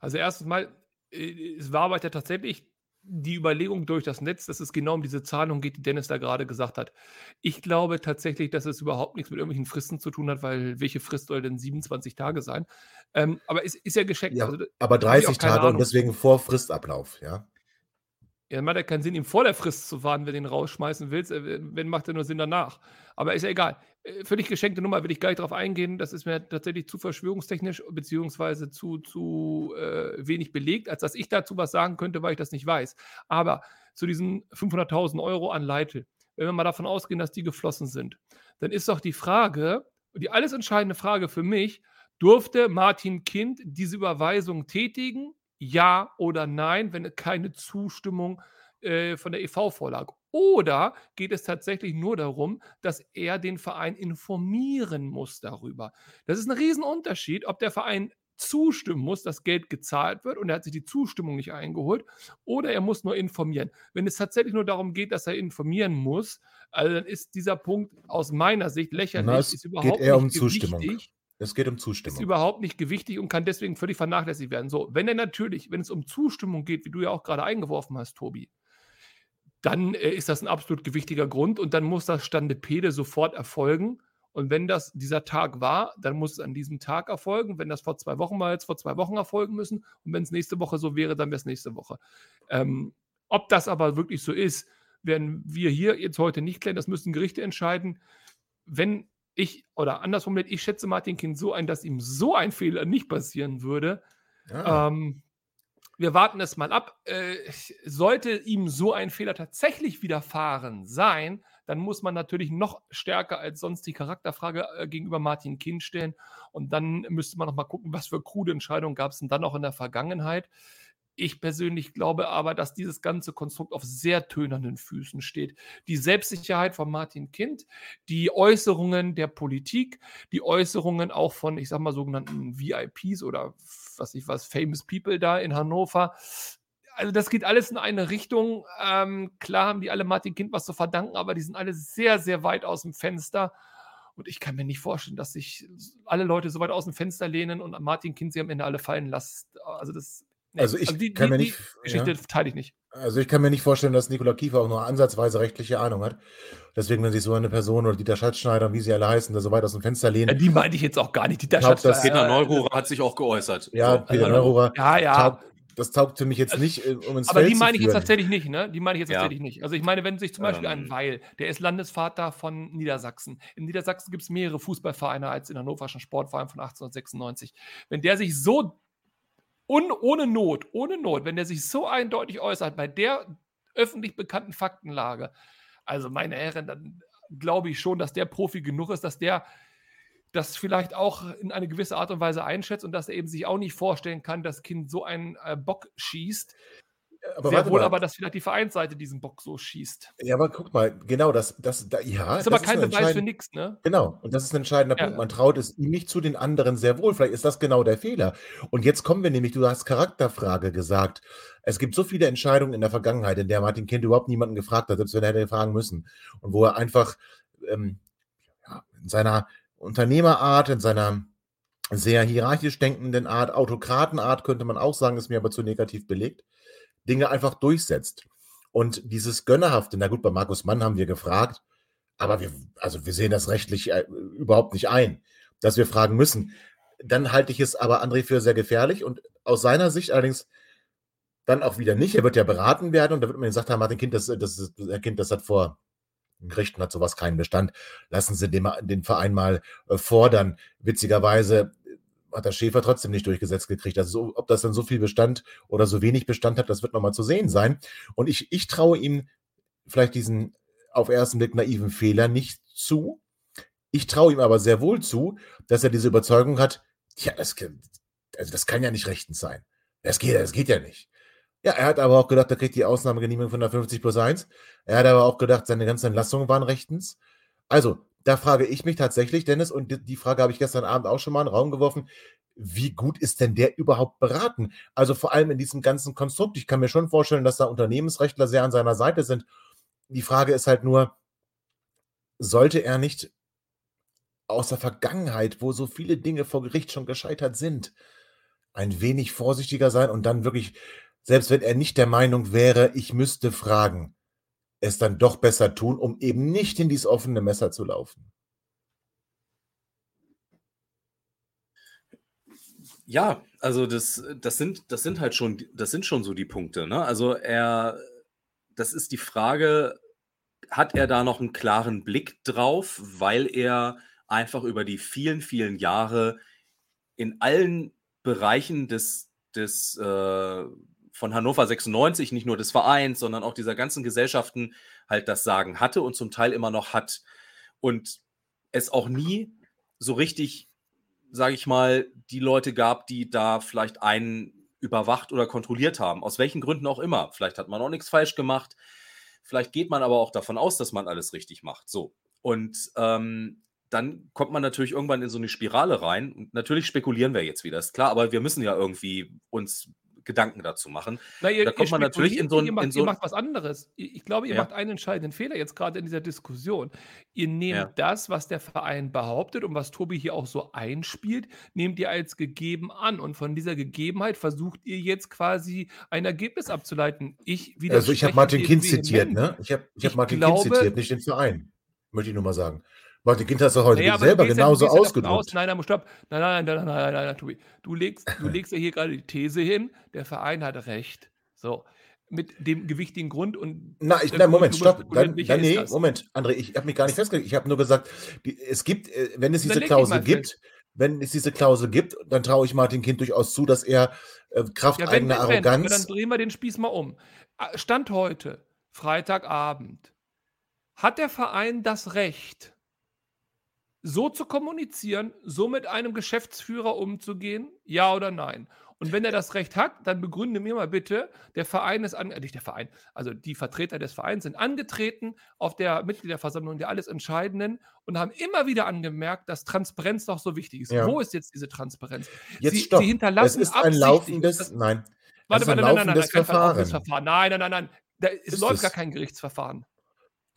also erstens mal, äh, es war aber ja tatsächlich die Überlegung durch das Netz, dass es genau um diese Zahlung geht, die Dennis da gerade gesagt hat. Ich glaube tatsächlich, dass es überhaupt nichts mit irgendwelchen Fristen zu tun hat, weil welche Frist soll denn 27 Tage sein? Ähm, aber es ist ja geschenkt. Ja, also, aber 30 Tage Ahnung. und deswegen vor Fristablauf, ja. Ja, dann macht ja keinen Sinn, ihm vor der Frist zu warten, wenn du ihn rausschmeißen willst. Wenn, macht er nur Sinn danach. Aber ist ja egal. Äh, völlig geschenkte Nummer, will ich gar nicht drauf eingehen. Das ist mir tatsächlich zu verschwörungstechnisch beziehungsweise zu, zu äh, wenig belegt, als dass ich dazu was sagen könnte, weil ich das nicht weiß. Aber zu diesen 500.000 Euro an Leite, wenn wir mal davon ausgehen, dass die geflossen sind, dann ist doch die Frage, die alles entscheidende Frage für mich, durfte Martin Kind diese Überweisung tätigen ja oder nein, wenn keine Zustimmung äh, von der EV vorlag. Oder geht es tatsächlich nur darum, dass er den Verein informieren muss darüber? Das ist ein Riesenunterschied, ob der Verein zustimmen muss, dass Geld gezahlt wird und er hat sich die Zustimmung nicht eingeholt oder er muss nur informieren. Wenn es tatsächlich nur darum geht, dass er informieren muss, also dann ist dieser Punkt aus meiner Sicht lächerlich. Na, es ist überhaupt geht eher um Zustimmung. Es geht um Zustimmung. Ist überhaupt nicht gewichtig und kann deswegen völlig vernachlässigt werden. So, wenn er natürlich, wenn es um Zustimmung geht, wie du ja auch gerade eingeworfen hast, Tobi, dann äh, ist das ein absolut gewichtiger Grund und dann muss das Stande Pede sofort erfolgen. Und wenn das dieser Tag war, dann muss es an diesem Tag erfolgen. Wenn das vor zwei Wochen war, jetzt vor zwei Wochen erfolgen müssen. Und wenn es nächste Woche so wäre, dann wäre es nächste Woche. Ähm, ob das aber wirklich so ist, werden wir hier jetzt heute nicht klären. Das müssen Gerichte entscheiden. Wenn ich, oder anders formuliert, ich schätze Martin Kind so ein, dass ihm so ein Fehler nicht passieren würde. Ja. Ähm, wir warten es mal ab. Äh, sollte ihm so ein Fehler tatsächlich widerfahren sein, dann muss man natürlich noch stärker als sonst die Charakterfrage äh, gegenüber Martin Kind stellen. Und dann müsste man noch mal gucken, was für krude Entscheidungen gab es denn dann auch in der Vergangenheit. Ich persönlich glaube aber, dass dieses ganze Konstrukt auf sehr tönernen Füßen steht. Die Selbstsicherheit von Martin Kind, die Äußerungen der Politik, die Äußerungen auch von, ich sag mal, sogenannten VIPs oder was ich was, Famous People da in Hannover. Also das geht alles in eine Richtung. Ähm, klar haben die alle Martin Kind was zu verdanken, aber die sind alle sehr, sehr weit aus dem Fenster. Und ich kann mir nicht vorstellen, dass sich alle Leute so weit aus dem Fenster lehnen und Martin Kind sie am Ende alle fallen lassen. Also das Nee, also ich also die, kann die, mir nicht. Geschichte ja. teile ich nicht. Also ich kann mir nicht vorstellen, dass Nikola Kiefer auch nur ansatzweise rechtliche Ahnung hat. Deswegen, wenn sich so eine Person oder Dieter Schatzschneider, wie sie alle heißen, da so weit aus dem Fenster lehnen. Ja, die meinte ich jetzt auch gar nicht. Dieter Schatzschneider. Peter Neururer hat sich auch geäußert. Ja, so. Peter Neururer. Ja, ja. Taugt, das taugt für mich jetzt also, nicht, äh, um ins Aber Feld die meine ich jetzt tatsächlich nicht, ne? Die meine ich jetzt ja. tatsächlich nicht. Also ich meine, wenn sich zum Beispiel ähm. ein Weil, der ist Landesvater von Niedersachsen. In Niedersachsen gibt es mehrere Fußballvereine als in Hannoverschen Sportverein von 1896. Wenn der sich so Un, ohne Not, ohne Not, wenn der sich so eindeutig äußert bei der öffentlich bekannten Faktenlage, also meine Herren, dann glaube ich schon, dass der Profi genug ist, dass der das vielleicht auch in eine gewisse Art und Weise einschätzt und dass er eben sich auch nicht vorstellen kann, dass Kind so einen äh, Bock schießt, aber Sehr wohl mal. aber, dass vielleicht die Vereinsseite diesen Bock so schießt. Ja, aber guck mal, genau, das, das, da, ja. Das ist aber kein Beweis für nichts, ne? Genau, und das ist ein entscheidender ja. Punkt. Man traut es ihm nicht zu den anderen sehr wohl. Vielleicht ist das genau der Fehler. Und jetzt kommen wir nämlich, du hast Charakterfrage gesagt. Es gibt so viele Entscheidungen in der Vergangenheit, in der Martin Kind überhaupt niemanden gefragt hat, selbst wenn er hätte fragen müssen. Und wo er einfach ähm, ja, in seiner Unternehmerart, in seiner sehr hierarchisch denkenden Art, Autokratenart könnte man auch sagen, ist mir aber zu negativ belegt Dinge einfach durchsetzt. Und dieses Gönnerhafte, na gut, bei Markus Mann haben wir gefragt, aber wir, also wir sehen das rechtlich äh, überhaupt nicht ein, dass wir fragen müssen. Dann halte ich es aber André für sehr gefährlich und aus seiner Sicht allerdings dann auch wieder nicht. Er wird ja beraten werden und da wird man gesagt haben, Martin Kind, das, das, das Kind, das hat vor Gerichten hat sowas keinen Bestand. Lassen Sie den, den Verein mal äh, fordern. Witzigerweise hat der Schäfer trotzdem nicht durchgesetzt gekriegt. Also so, ob das dann so viel Bestand oder so wenig Bestand hat, das wird nochmal zu sehen sein. Und ich, ich traue ihm vielleicht diesen auf ersten Blick naiven Fehler nicht zu. Ich traue ihm aber sehr wohl zu, dass er diese Überzeugung hat, ja, das, also das kann ja nicht rechtens sein. Das geht, das geht ja nicht. Ja, er hat aber auch gedacht, er kriegt die Ausnahmegenehmigung von der 50 plus 1. Er hat aber auch gedacht, seine ganzen Entlassungen waren rechtens. Also, da frage ich mich tatsächlich, Dennis, und die Frage habe ich gestern Abend auch schon mal in den Raum geworfen, wie gut ist denn der überhaupt beraten? Also vor allem in diesem ganzen Konstrukt. Ich kann mir schon vorstellen, dass da Unternehmensrechtler sehr an seiner Seite sind. Die Frage ist halt nur, sollte er nicht aus der Vergangenheit, wo so viele Dinge vor Gericht schon gescheitert sind, ein wenig vorsichtiger sein und dann wirklich, selbst wenn er nicht der Meinung wäre, ich müsste fragen, es dann doch besser tun, um eben nicht in dieses offene Messer zu laufen. Ja, also das, das sind, das sind halt schon, das sind schon so die Punkte. Ne? Also er, das ist die Frage, hat er da noch einen klaren Blick drauf, weil er einfach über die vielen, vielen Jahre in allen Bereichen des, des äh, von Hannover 96, nicht nur des Vereins, sondern auch dieser ganzen Gesellschaften halt das Sagen hatte und zum Teil immer noch hat. Und es auch nie so richtig, sage ich mal, die Leute gab, die da vielleicht einen überwacht oder kontrolliert haben. Aus welchen Gründen auch immer. Vielleicht hat man auch nichts falsch gemacht. Vielleicht geht man aber auch davon aus, dass man alles richtig macht. So. Und ähm, dann kommt man natürlich irgendwann in so eine Spirale rein. Und natürlich spekulieren wir jetzt wieder, ist klar, aber wir müssen ja irgendwie uns Gedanken dazu machen. Na, ihr, da kommt man natürlich in so ein. Ihr macht, so ihr macht was anderes. Ich glaube, ihr ja. macht einen entscheidenden Fehler jetzt gerade in dieser Diskussion. Ihr nehmt ja. das, was der Verein behauptet und was Tobi hier auch so einspielt, nehmt ihr als gegeben an. Und von dieser Gegebenheit versucht ihr jetzt quasi ein Ergebnis abzuleiten. Ich also ich habe Martin Kind zitiert, ne? Ich habe ich hab Martin glaube, Kind zitiert, nicht den Verein. Möchte ich nur mal sagen. Martin Kind es doch heute naja, selber genauso ja, ausgedrückt. Aus, nein, nein, stopp. Nein, nein, nein, nein, nein, nein, nein, Tobi. Du legst, du <laughs> legst ja hier gerade die These hin, der Verein hat recht. So. Mit dem gewichtigen Grund und. Na, ich, nein, Moment, stopp. Dann, dann nee, Moment, André, ich habe mich gar nicht festgelegt. Ich habe nur gesagt, die, es gibt, äh, wenn es diese Klausel gibt, fest. wenn es diese Klausel gibt, dann traue ich Martin Kind durchaus zu, dass er äh, Kraft ja, eigener wenn, Arroganz. Wenn, dann drehen wir den Spieß mal um. Stand heute, Freitagabend, hat der Verein das Recht, so zu kommunizieren, so mit einem Geschäftsführer umzugehen? Ja oder nein? Und wenn er das Recht hat, dann begründe mir mal bitte, der Verein ist an, äh, nicht der Verein, also die Vertreter des Vereins sind angetreten auf der Mitgliederversammlung der alles Entscheidenden und haben immer wieder angemerkt, dass Transparenz doch so wichtig ist. Ja. Wo ist jetzt diese Transparenz? Jetzt sie, stopp. sie hinterlassen es ist ein laufendes, nein. Warte, warte, nein, nein, nein, nein, Verfahren. Verfahren. Nein, nein, nein, nein. Da, es ist läuft es? gar kein Gerichtsverfahren.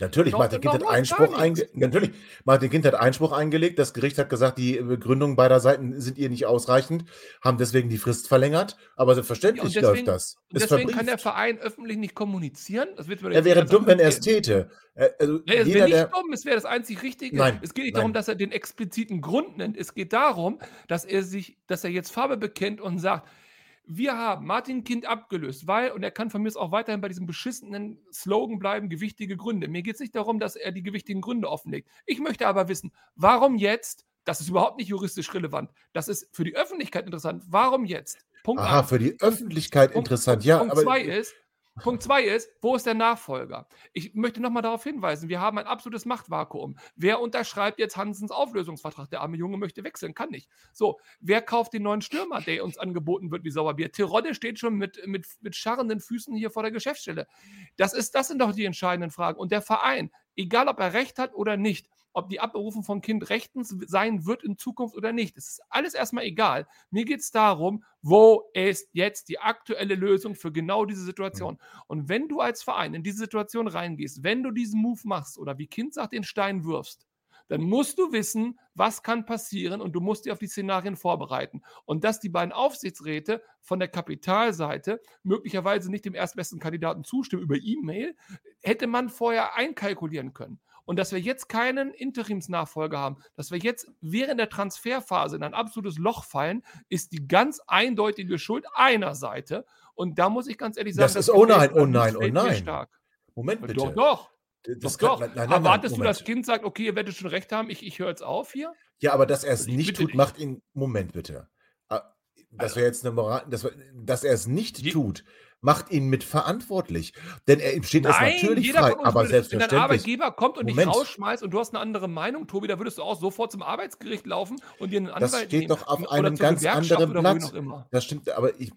Natürlich, Martin Kind hat Einspruch eingelegt. Natürlich, Martin Kind hat Einspruch eingelegt. Das Gericht hat gesagt, die Begründungen beider Seiten sind ihr nicht ausreichend, haben deswegen die Frist verlängert. Aber selbstverständlich ja, deswegen, läuft das. Ist deswegen verbrieft. kann der Verein öffentlich nicht kommunizieren. er wäre dumm, wenn er es täte. Also ja, es wäre nicht der, dumm, es wäre das einzig Richtige. Nein, es geht nicht nein. darum, dass er den expliziten Grund nennt. Es geht darum, dass er sich, dass er jetzt Farbe bekennt und sagt, wir haben Martin Kind abgelöst, weil, und er kann von mir auch weiterhin bei diesem beschissenen Slogan bleiben, gewichtige Gründe. Mir geht es nicht darum, dass er die gewichtigen Gründe offenlegt. Ich möchte aber wissen, warum jetzt, das ist überhaupt nicht juristisch relevant, das ist für die Öffentlichkeit interessant, warum jetzt? Punkt Aha, eins. für die Öffentlichkeit Punkt, interessant, ja. Punkt aber zwei ist, Punkt zwei ist, wo ist der Nachfolger? Ich möchte nochmal darauf hinweisen, wir haben ein absolutes Machtvakuum. Wer unterschreibt jetzt Hansens Auflösungsvertrag? Der arme Junge möchte wechseln, kann nicht. So, wer kauft den neuen Stürmer, der uns angeboten wird wie Sauerbier? Terodde steht schon mit, mit, mit scharrenden Füßen hier vor der Geschäftsstelle. Das, ist, das sind doch die entscheidenden Fragen. Und der Verein, egal ob er Recht hat oder nicht, ob die Abberufung von Kind rechtens sein wird in Zukunft oder nicht. Das ist alles erstmal egal. Mir geht es darum, wo ist jetzt die aktuelle Lösung für genau diese Situation? Und wenn du als Verein in diese Situation reingehst, wenn du diesen Move machst oder wie Kind sagt, den Stein wirfst, dann musst du wissen, was kann passieren und du musst dich auf die Szenarien vorbereiten. Und dass die beiden Aufsichtsräte von der Kapitalseite möglicherweise nicht dem erstbesten Kandidaten zustimmen über E-Mail, hätte man vorher einkalkulieren können. Und dass wir jetzt keinen Interimsnachfolger haben, dass wir jetzt während der Transferphase in ein absolutes Loch fallen, ist die ganz eindeutige Schuld einer Seite. Und da muss ich ganz ehrlich sagen, das, das ist oh nein, oh nein, oh nein. Stark. Moment bitte. Doch, doch. Das doch, kann, doch. Nein, nein, Erwartest du, das Kind sagt, okay, ihr werdet schon recht haben, ich, ich höre jetzt auf hier? Ja, aber dass er es nicht tut, macht ihn. Moment bitte. Ah, das wäre jetzt eine Moral, dass, dass er es nicht Je tut, macht ihn mitverantwortlich. Denn er steht es natürlich frei, aber selbstverständlich. Wenn dein Arbeitgeber kommt und Moment. dich rausschmeißt und du hast eine andere Meinung, Tobi, da würdest du auch sofort zum Arbeitsgericht laufen und dir einen Anwalt Das steht nehmen. doch auf einem ganz anderen Blatt. Das stimmt, aber ich,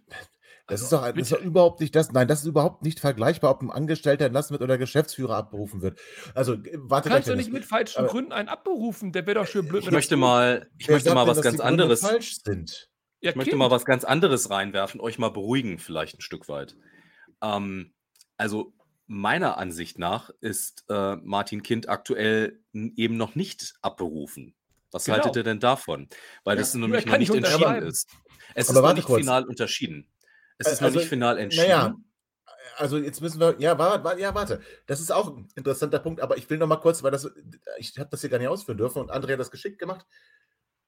das, also, ist doch, das ist doch überhaupt nicht das. Nein, das ist überhaupt nicht vergleichbar, ob ein Angestellter entlassen wird oder Geschäftsführer abberufen wird. Also warte Kannst du nicht mit falschen aber, Gründen einen abberufen? Der wäre doch schön blöd. Ich möchte mal, ich möchte mal was denn, ganz anderes. Falsch sind? Ja, ich möchte mal was ganz anderes reinwerfen, euch mal beruhigen, vielleicht ein Stück weit. Ähm, also meiner Ansicht nach ist äh, Martin Kind aktuell eben noch nicht abberufen. Was genau. haltet ihr denn davon? Weil ja, das nämlich noch nicht entschieden ist. Es Aber ist noch nicht kurz. final unterschieden. Es ist also, noch nicht final entschieden. Naja, also jetzt müssen wir, ja, warte, ja, warte. Das ist auch ein interessanter Punkt, aber ich will noch mal kurz, weil das, ich habe das hier gar nicht ausführen dürfen und Andrea hat das geschickt gemacht.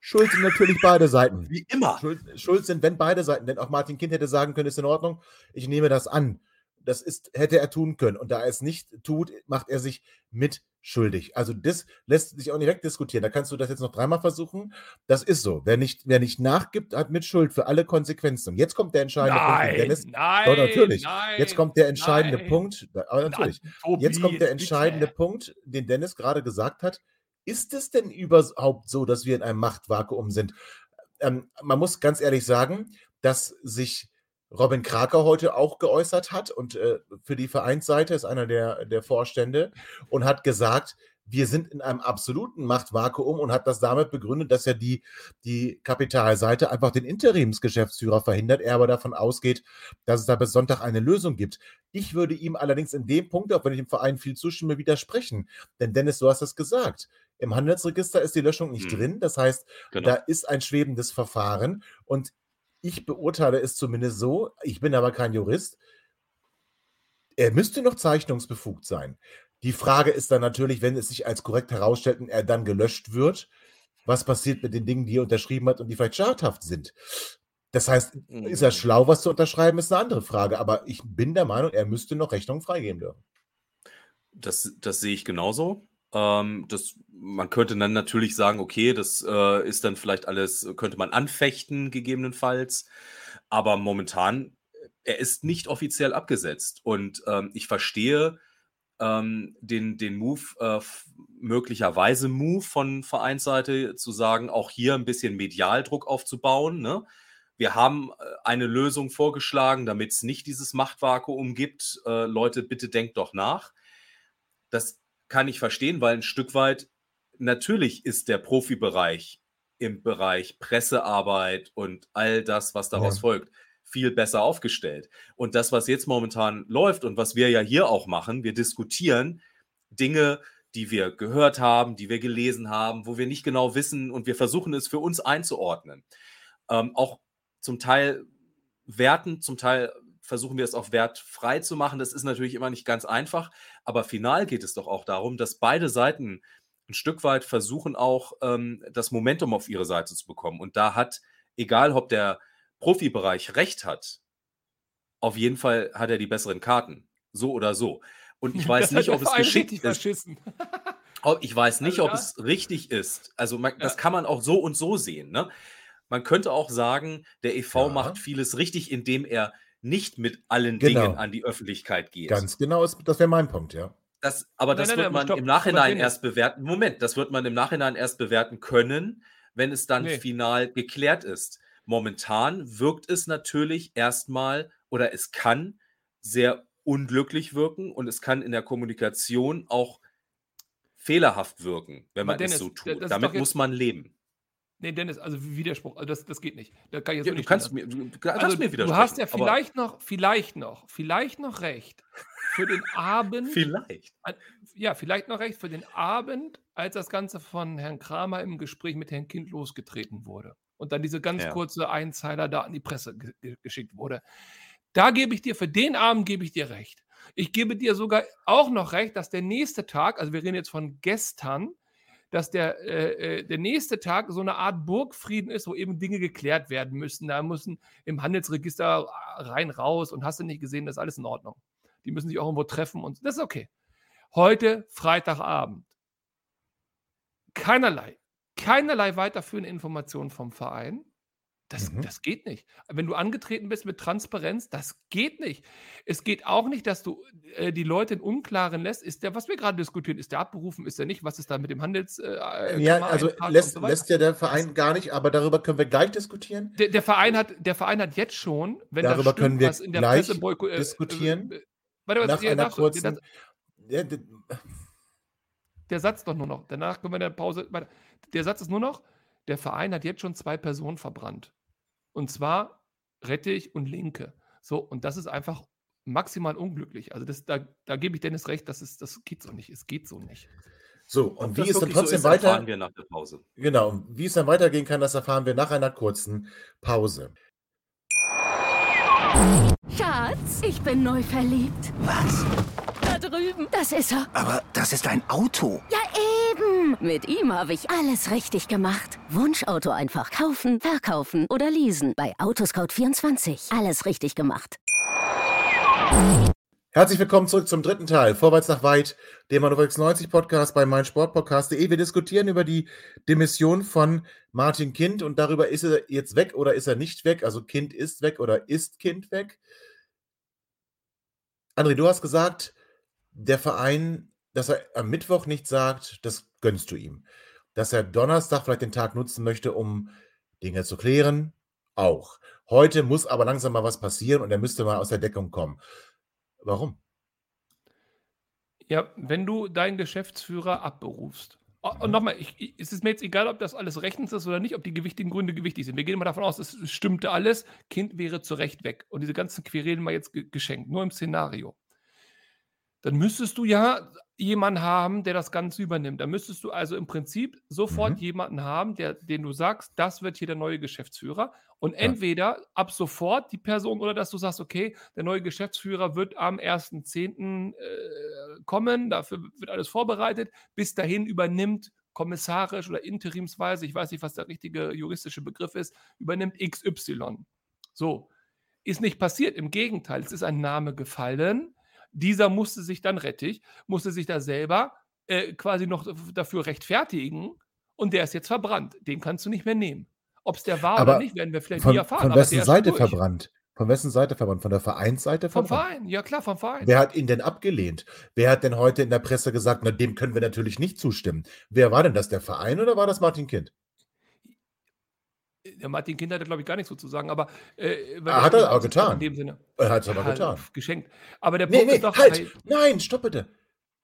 Schuld sind natürlich beide Seiten. Wie immer. Schuld, Schuld, sind, wenn beide Seiten. Denn auch Martin Kind hätte sagen können, ist in Ordnung, ich nehme das an. Das ist, hätte er tun können. Und da er es nicht tut, macht er sich mitschuldig. Also das lässt sich auch nicht wegdiskutieren. Da kannst du das jetzt noch dreimal versuchen. Das ist so. Wer nicht, wer nicht nachgibt, hat Mitschuld für alle Konsequenzen. Und jetzt kommt der entscheidende nein, Punkt. Dennis, nein, doch, natürlich. Nein, jetzt kommt der entscheidende nein. Punkt. Aber natürlich. Jetzt kommt der entscheidende Punkt, den Dennis gerade gesagt hat ist es denn überhaupt so, dass wir in einem Machtvakuum sind? Ähm, man muss ganz ehrlich sagen, dass sich Robin Kraker heute auch geäußert hat und äh, für die Vereinsseite ist einer der, der Vorstände und hat gesagt, wir sind in einem absoluten Machtvakuum und hat das damit begründet, dass ja die, die Kapitalseite einfach den Interimsgeschäftsführer verhindert, er aber davon ausgeht, dass es da bis Sonntag eine Lösung gibt. Ich würde ihm allerdings in dem Punkt, auch wenn ich dem Verein viel zustimme, widersprechen. Denn Dennis, du hast es gesagt. Im Handelsregister ist die Löschung nicht hm. drin. Das heißt, genau. da ist ein schwebendes Verfahren. Und ich beurteile es zumindest so, ich bin aber kein Jurist, er müsste noch zeichnungsbefugt sein. Die Frage ist dann natürlich, wenn es sich als korrekt herausstellt und er dann gelöscht wird, was passiert mit den Dingen, die er unterschrieben hat und die vielleicht schadhaft sind. Das heißt, ist er mhm. schlau, was zu unterschreiben, ist eine andere Frage. Aber ich bin der Meinung, er müsste noch Rechnungen freigeben dürfen. Das, das sehe ich genauso. Ähm, das, man könnte dann natürlich sagen, okay, das äh, ist dann vielleicht alles, könnte man anfechten, gegebenenfalls. Aber momentan, er ist nicht offiziell abgesetzt. Und ähm, ich verstehe ähm, den, den Move, äh, möglicherweise Move von Vereinsseite, zu sagen, auch hier ein bisschen Medialdruck aufzubauen. Ne? Wir haben äh, eine Lösung vorgeschlagen, damit es nicht dieses Machtvakuum gibt. Äh, Leute, bitte denkt doch nach. Das kann ich verstehen, weil ein Stück weit natürlich ist der Profibereich im Bereich Pressearbeit und all das, was daraus ja. folgt, viel besser aufgestellt. Und das, was jetzt momentan läuft und was wir ja hier auch machen, wir diskutieren Dinge, die wir gehört haben, die wir gelesen haben, wo wir nicht genau wissen und wir versuchen es für uns einzuordnen. Ähm, auch zum Teil werten, zum Teil versuchen wir es auch wertfrei zu machen. Das ist natürlich immer nicht ganz einfach, aber final geht es doch auch darum, dass beide Seiten ein Stück weit versuchen auch ähm, das Momentum auf ihre Seite zu bekommen. Und da hat, egal ob der Profibereich recht hat, auf jeden Fall hat er die besseren Karten. So oder so. Und ich weiß <laughs> nicht, ob es geschickt ist. <laughs> ich weiß nicht, also, ob es richtig ist. Also man, ja. das kann man auch so und so sehen. Ne? Man könnte auch sagen, der EV ja. macht vieles richtig, indem er nicht mit allen genau. Dingen an die Öffentlichkeit geht. Ganz genau, das wäre mein Punkt, ja. Das, aber nein, das nein, wird nein, man im Nachhinein erst bewerten. Moment, das wird man im Nachhinein erst bewerten können, wenn es dann nee. final geklärt ist. Momentan wirkt es natürlich erstmal oder es kann sehr unglücklich wirken und es kann in der Kommunikation auch fehlerhaft wirken, wenn man Dennis, es so tut. Damit muss man leben. Nee, Dennis, also Widerspruch, also das, das geht nicht. Da kann ich jetzt ja, du kannst mir, du kannst also, mir. Du hast ja vielleicht noch, vielleicht noch, vielleicht noch recht für den <laughs> Abend. vielleicht. Ja, vielleicht noch recht für den Abend, als das Ganze von Herrn Kramer im Gespräch mit Herrn Kind losgetreten wurde und dann diese ganz ja. kurze Einzeiler da an die Presse ge geschickt wurde. Da gebe ich dir, für den Abend gebe ich dir recht. Ich gebe dir sogar auch noch recht, dass der nächste Tag, also wir reden jetzt von gestern, dass der, äh, äh, der nächste Tag so eine Art Burgfrieden ist, wo eben Dinge geklärt werden müssen. Da müssen im Handelsregister rein, raus und hast du nicht gesehen, das ist alles in Ordnung. Die müssen sich auch irgendwo treffen und das ist okay. Heute, Freitagabend. Keinerlei, keinerlei weiterführende Informationen vom Verein. Das, mhm. das geht nicht. Wenn du angetreten bist mit Transparenz, das geht nicht. Es geht auch nicht, dass du äh, die Leute in Unklaren lässt. Ist der, was wir gerade diskutieren, ist der abberufen, ist der nicht? Was ist da mit dem Handels? Äh, äh ja, also lässt, so lässt ja der Verein gar nicht, aber darüber können wir gleich diskutieren. Der, der, Verein, hat, der Verein hat jetzt schon, wenn darüber stimmt, können wir in der gleich Presse äh, diskutieren. Äh, warte, was, nach einer nach, kurzen. Der, der, der Satz doch nur noch. Danach können wir in der Pause. Der Satz ist nur noch. Der Verein hat jetzt schon zwei Personen verbrannt. Und zwar Rettich und Linke. So, und das ist einfach maximal unglücklich. Also das, da, da gebe ich Dennis recht, das, ist, das geht so nicht. Es geht so nicht. So, und Ob wie es dann trotzdem so ist, weiter. erfahren wir nach der Pause. Genau, wie es dann weitergehen kann, das erfahren wir nach einer kurzen Pause. Schatz, ich bin neu verliebt. Was? Da drüben. Das ist er. Aber das ist ein Auto. Ja, eben. <laughs> Mit ihm habe ich alles richtig gemacht. Wunschauto einfach kaufen, verkaufen oder leasen. Bei Autoscout24. Alles richtig gemacht. Herzlich willkommen zurück zum dritten Teil. Vorwärts nach weit, dem Manöver 90 Podcast bei meinsportpodcast.de. Wir diskutieren über die Demission von Martin Kind und darüber, ist er jetzt weg oder ist er nicht weg? Also Kind ist weg oder ist Kind weg? André, du hast gesagt, der Verein, dass er am Mittwoch nicht sagt, das gönnst du ihm. Dass er Donnerstag vielleicht den Tag nutzen möchte, um Dinge zu klären, auch. Heute muss aber langsam mal was passieren und er müsste mal aus der Deckung kommen. Warum? Ja, wenn du deinen Geschäftsführer abberufst. Und mhm. nochmal, es ist mir jetzt egal, ob das alles rechtens ist oder nicht, ob die gewichtigen Gründe gewichtig sind. Wir gehen mal davon aus, es stimmte alles. Kind wäre zu Recht weg. Und diese ganzen Querelen mal jetzt geschenkt, nur im Szenario dann müsstest du ja jemanden haben, der das Ganze übernimmt. Da müsstest du also im Prinzip sofort mhm. jemanden haben, der, den du sagst, das wird hier der neue Geschäftsführer. Und ja. entweder ab sofort die Person oder dass du sagst, okay, der neue Geschäftsführer wird am 1.10. Äh, kommen, dafür wird alles vorbereitet. Bis dahin übernimmt kommissarisch oder interimsweise, ich weiß nicht, was der richtige juristische Begriff ist, übernimmt XY. So. Ist nicht passiert. Im Gegenteil, es ist ein Name gefallen dieser musste sich dann rettig, musste sich da selber äh, quasi noch dafür rechtfertigen und der ist jetzt verbrannt. Den kannst du nicht mehr nehmen. Ob es der war aber oder nicht, werden wir vielleicht von, nie erfahren. Von wessen Seite verbrannt? Von wessen Seite verbrannt? Von der Vereinsseite verbrannt? Vom Verein, ja klar, vom Verein. Wer hat ihn denn abgelehnt? Wer hat denn heute in der Presse gesagt, na, dem können wir natürlich nicht zustimmen? Wer war denn das, der Verein oder war das Martin Kind? Der Martin Kind hatte, glaube ich, gar nichts so zu sagen, aber äh, er hat er auch getan. In dem Sinne. Er hat es aber ja, getan. Geschenkt. Aber der nee, Punkt nee, ist doch. Halt. Hey, Nein, stopp bitte.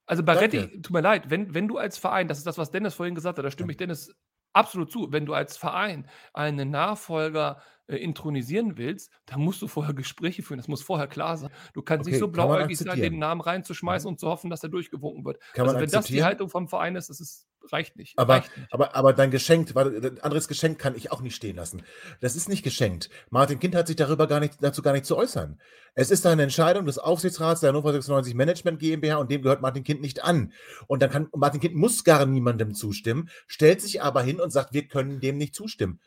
Also Baretti, tut mir leid, wenn, wenn du als Verein, das ist das, was Dennis vorhin gesagt hat, da stimme ich Dennis absolut zu, wenn du als Verein einen Nachfolger äh, intronisieren willst, dann musst du vorher Gespräche führen. Das muss vorher klar sein. Du kannst okay, nicht so blauäugig sein, den Namen reinzuschmeißen und zu hoffen, dass er durchgewunken wird. Kann also, wenn das die Haltung vom Verein ist, das ist reicht nicht. Aber, reicht nicht. aber, aber dein Geschenk, ein anderes Geschenk kann ich auch nicht stehen lassen. Das ist nicht geschenkt. Martin Kind hat sich darüber gar nicht, dazu gar nicht zu äußern. Es ist eine Entscheidung des Aufsichtsrats der Hannover 96 Management GmbH und dem gehört Martin Kind nicht an. Und dann kann Martin Kind muss gar niemandem zustimmen, stellt sich aber hin und sagt, wir können dem nicht zustimmen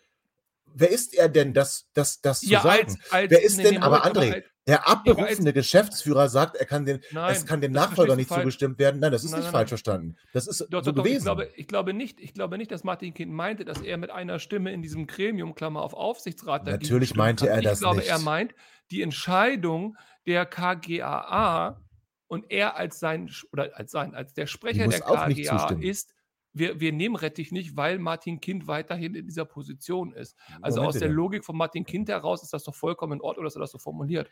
wer ist er denn, das, das, das zu ja, sagen? Als, als, wer ist nee, denn, aber André, der abberufene Geschäftsführer sagt, er kann den, nein, es kann dem Nachfolger nicht falsch. zugestimmt werden. Nein, das ist nein, nicht nein, falsch verstanden. Das ist doch, so doch, gewesen. Ich glaube, ich, glaube nicht, ich glaube nicht, dass Martin Kind meinte, dass er mit einer Stimme in diesem Gremium, Klammer auf Aufsichtsrat, Natürlich meinte er das Ich glaube, nicht. er meint, die Entscheidung der KGAA und er als sein, oder als sein, als der Sprecher der KGAA ist, wir, wir nehmen Rettich nicht, weil Martin Kind weiterhin in dieser Position ist. Also Moment aus der Logik von Martin Kind heraus ist das doch vollkommen in Ordnung, dass er das so formuliert.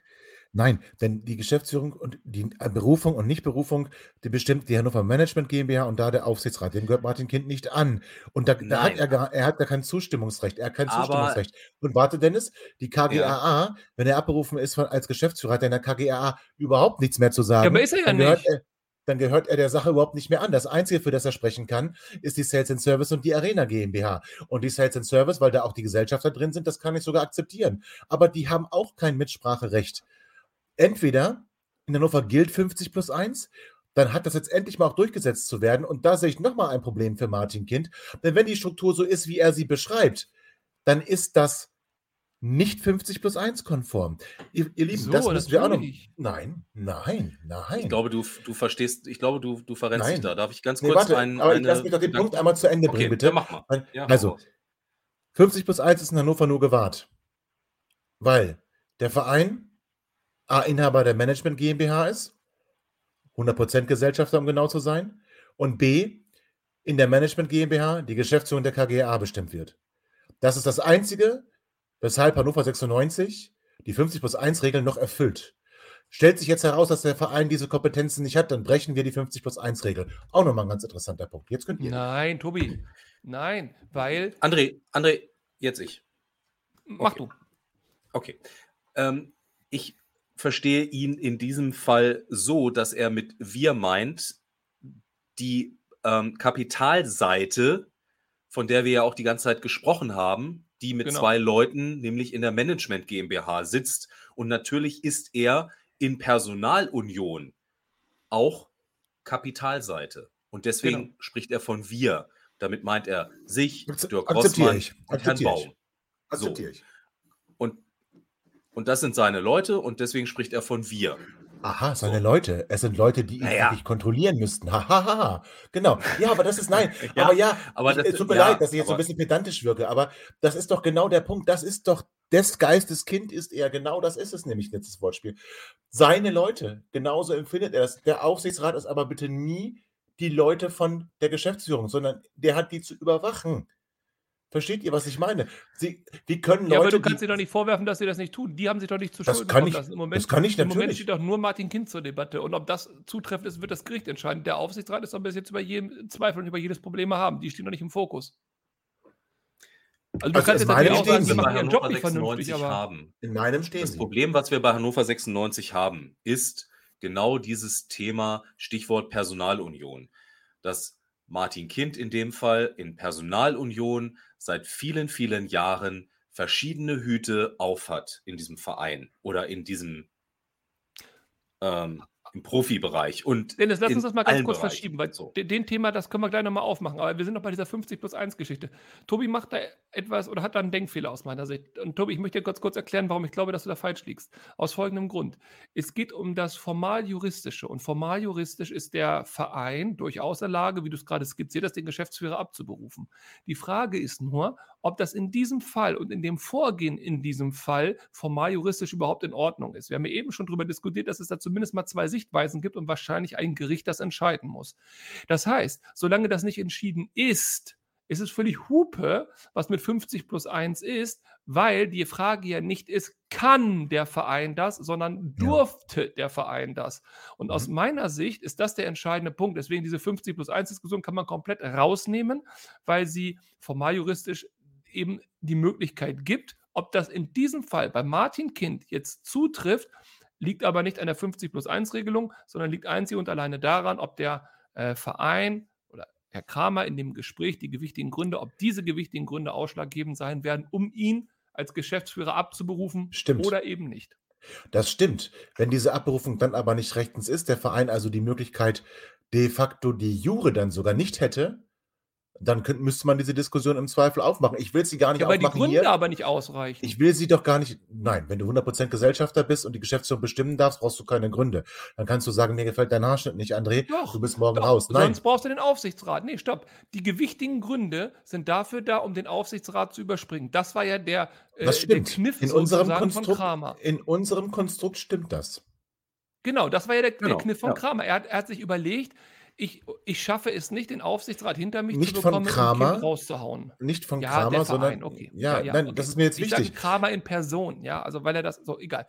Nein, denn die Geschäftsführung und die äh, Berufung und Nichtberufung, die bestimmt die Hannover Management GmbH und da der Aufsichtsrat. Dem gehört Martin Kind nicht an. Und da, da hat er, gar, er hat da kein Zustimmungsrecht. Er hat kein Aber, Zustimmungsrecht. Und warte, Dennis, die KGAA, ja. wenn er abberufen ist von, als Geschäftsführer, hat er in der KGAA überhaupt nichts mehr zu sagen. Ja, aber ist er ja nicht. Er, dann gehört er der Sache überhaupt nicht mehr an. Das Einzige, für das er sprechen kann, ist die Sales and Service und die Arena GmbH. Und die Sales and Service, weil da auch die Gesellschafter drin sind, das kann ich sogar akzeptieren. Aber die haben auch kein Mitspracherecht. Entweder in Hannover gilt 50 plus 1 dann hat das jetzt endlich mal auch durchgesetzt zu werden. Und da sehe ich nochmal ein Problem für Martin Kind. Denn wenn die Struktur so ist, wie er sie beschreibt, dann ist das nicht 50 plus 1 konform. Ihr, ihr Lieben, so, das müssen wir auch noch. Nein, nein, nein. Ich glaube, du, du verstehst, ich glaube, du, du verrennst nein. dich da. Darf ich ganz kurz nee, warte, einen. Aber eine, lass mich doch den Gedanken. Punkt einmal zu Ende bringen, okay, bitte. mach mal. Ja, also, 50 plus 1 ist in Hannover nur gewahrt. Weil der Verein A, Inhaber der Management GmbH ist, 100% Gesellschafter, um genau zu sein, und B, in der Management GmbH die Geschäftsführung der KGA bestimmt wird. Das ist das Einzige, weshalb Hannover 96 die 50 plus 1 Regel noch erfüllt. Stellt sich jetzt heraus, dass der Verein diese Kompetenzen nicht hat, dann brechen wir die 50 plus 1 Regel. Auch nochmal ein ganz interessanter Punkt. Jetzt könnt ihr. Nein, Tobi. Nein, weil. André, André, jetzt ich. Mach okay. du. Okay. Ähm, ich verstehe ihn in diesem Fall so, dass er mit wir meint, die ähm, Kapitalseite, von der wir ja auch die ganze Zeit gesprochen haben, die mit genau. zwei Leuten, nämlich in der Management GmbH sitzt. Und natürlich ist er in Personalunion auch Kapitalseite. Und deswegen genau. spricht er von wir. Damit meint er sich, Dirk Rossmann ich. und Herrn Baum. So. Und, und das sind seine Leute und deswegen spricht er von wir. Aha, seine so. Leute. Es sind Leute, die ihn naja. wirklich kontrollieren müssten. Hahaha. Ha, ha. Genau. Ja, aber das ist nein. <laughs> ja, aber ja, aber das, tut mir ja, leid, dass ich jetzt so ein bisschen pedantisch wirke, aber das ist doch genau der Punkt. Das ist doch des Geistes Kind ist er. Genau das ist es nämlich, letztes Wortspiel. Seine Leute, genauso empfindet er das. Der Aufsichtsrat ist aber bitte nie die Leute von der Geschäftsführung, sondern der hat die zu überwachen. Versteht ihr, was ich meine? Sie, wie können Leute. Ja, aber du kannst sie doch nicht vorwerfen, dass sie das nicht tun. Die haben sich doch nicht zu Schulden kommen lassen. Im Moment, das kann ich natürlich. Im Moment steht doch nur Martin Kind zur Debatte. Und ob das zutreffend ist, wird das Gericht entscheiden. Der Aufsichtsrat ist doch bis jetzt über jeden Zweifel und über jedes Problem haben. Die stehen doch nicht im Fokus. Also du also kannst jetzt natürlich auch sagen, wir machen ihren Job nicht vernünftig, aber haben. In meinem stehen Das Problem, was wir bei Hannover 96 haben, ist, genau dieses Thema, Stichwort Personalunion. Dass Martin Kind in dem Fall in Personalunion seit vielen, vielen Jahren verschiedene Hüte aufhat in diesem Verein oder in diesem ähm, im Profibereich und Dennis, lass uns das mal ganz kurz Bereichen. verschieben, weil so. den Thema, das können wir gleich nochmal aufmachen. Aber wir sind noch bei dieser 50 plus 1 Geschichte. Tobi macht da etwas oder hat da einen Denkfehler aus meiner Sicht. Und Tobi, ich möchte dir kurz, kurz erklären, warum ich glaube, dass du da falsch liegst. Aus folgendem Grund. Es geht um das formal-juristische. Und formal-juristisch ist der Verein durchaus in der Lage, wie du es gerade skizziert hast, den Geschäftsführer abzuberufen. Die Frage ist nur, ob das in diesem Fall und in dem Vorgehen in diesem Fall formal-juristisch überhaupt in Ordnung ist. Wir haben ja eben schon darüber diskutiert, dass es da zumindest mal zwei Sichtweisen gibt und wahrscheinlich ein Gericht das entscheiden muss. Das heißt, solange das nicht entschieden ist, ist es völlig Hupe, was mit 50 plus 1 ist, weil die Frage ja nicht ist, kann der Verein das, sondern durfte ja. der Verein das. Und mhm. aus meiner Sicht ist das der entscheidende Punkt. Deswegen diese 50 plus 1 Diskussion kann man komplett rausnehmen, weil sie formal juristisch eben die Möglichkeit gibt. Ob das in diesem Fall bei Martin Kind jetzt zutrifft, liegt aber nicht an der 50 plus 1 Regelung, sondern liegt einzig und alleine daran, ob der äh, Verein oder Herr Kramer in dem Gespräch die gewichtigen Gründe, ob diese gewichtigen Gründe ausschlaggebend sein werden, um ihn als Geschäftsführer abzuberufen stimmt. oder eben nicht. Das stimmt. Wenn diese Abberufung dann aber nicht rechtens ist, der Verein also die Möglichkeit de facto die Jure dann sogar nicht hätte, dann könnt, müsste man diese Diskussion im Zweifel aufmachen. Ich will sie gar nicht ja, aufmachen. Weil die Gründe hier. aber nicht ausreichen. Ich will sie doch gar nicht. Nein, wenn du 100% Gesellschafter bist und die Geschäftsführung bestimmen darfst, brauchst du keine Gründe. Dann kannst du sagen, mir gefällt dein Haarschnitt nicht, André. Doch, du bist morgen doch, raus. Nein. Sonst brauchst du den Aufsichtsrat. Nee, stopp. Die gewichtigen Gründe sind dafür da, um den Aufsichtsrat zu überspringen. Das war ja der, äh, das stimmt. der Kniff in unserem Konstrukt, In unserem Konstrukt stimmt das. Genau, das war ja der, genau, der Kniff von ja. Kramer. Er hat, er hat sich überlegt, ich, ich schaffe es nicht, den Aufsichtsrat hinter mich nicht zu bekommen, von Kramer, rauszuhauen. Nicht von ja, Kramer, sondern okay. ja, ja, nein, okay. das ist mir jetzt ich wichtig. Kramer in Person, ja, also weil er das so egal.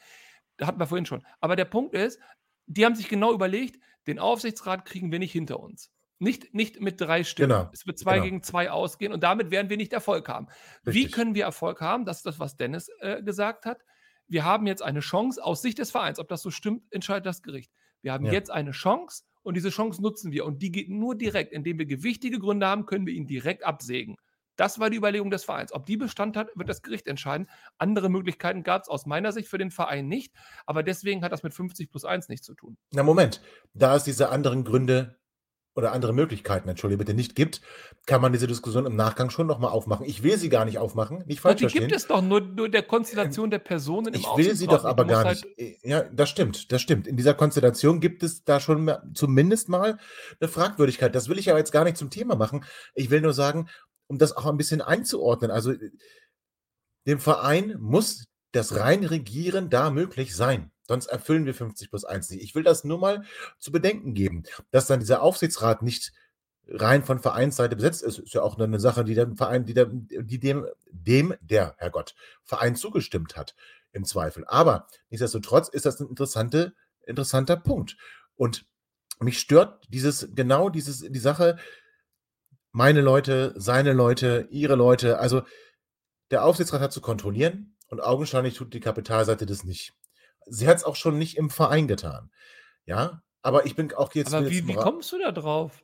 Da hatten wir vorhin schon. Aber der Punkt ist, die haben sich genau überlegt, den Aufsichtsrat kriegen wir nicht hinter uns. Nicht, nicht mit drei Stimmen. Genau. Es wird zwei genau. gegen zwei ausgehen und damit werden wir nicht Erfolg haben. Richtig. Wie können wir Erfolg haben? Das ist das, was Dennis äh, gesagt hat. Wir haben jetzt eine Chance aus Sicht des Vereins. Ob das so stimmt, entscheidet das Gericht. Wir haben ja. jetzt eine Chance, und diese Chance nutzen wir. Und die geht nur direkt. Indem wir gewichtige Gründe haben, können wir ihn direkt absägen. Das war die Überlegung des Vereins. Ob die Bestand hat, wird das Gericht entscheiden. Andere Möglichkeiten gab es aus meiner Sicht für den Verein nicht. Aber deswegen hat das mit 50 plus 1 nichts zu tun. Na, Moment. Da es diese anderen Gründe oder andere Möglichkeiten, entschuldige bitte, nicht gibt, kann man diese Diskussion im Nachgang schon nochmal aufmachen. Ich will sie gar nicht aufmachen, nicht falsch die verstehen. gibt es doch nur, nur der Konstellation der Personen Ich will sie doch aber gar nicht. Halt äh, ja, das stimmt, das stimmt. In dieser Konstellation gibt es da schon zumindest mal eine Fragwürdigkeit. Das will ich aber jetzt gar nicht zum Thema machen. Ich will nur sagen, um das auch ein bisschen einzuordnen. Also dem Verein muss das Reinregieren da möglich sein. Sonst erfüllen wir 50 plus 1 nicht. Ich will das nur mal zu bedenken geben, dass dann dieser Aufsichtsrat nicht rein von Vereinsseite besetzt ist, ist ja auch eine Sache, die dem Verein, die, der, die dem, dem der, Herrgott, Verein zugestimmt hat, im Zweifel. Aber nichtsdestotrotz ist das ein interessante, interessanter Punkt. Und mich stört dieses, genau dieses, die Sache, meine Leute, seine Leute, ihre Leute, also der Aufsichtsrat hat zu kontrollieren und augenscheinlich tut die Kapitalseite das nicht. Sie hat es auch schon nicht im Verein getan. Ja, aber ich bin auch jetzt. Aber wie, wie kommst du da drauf,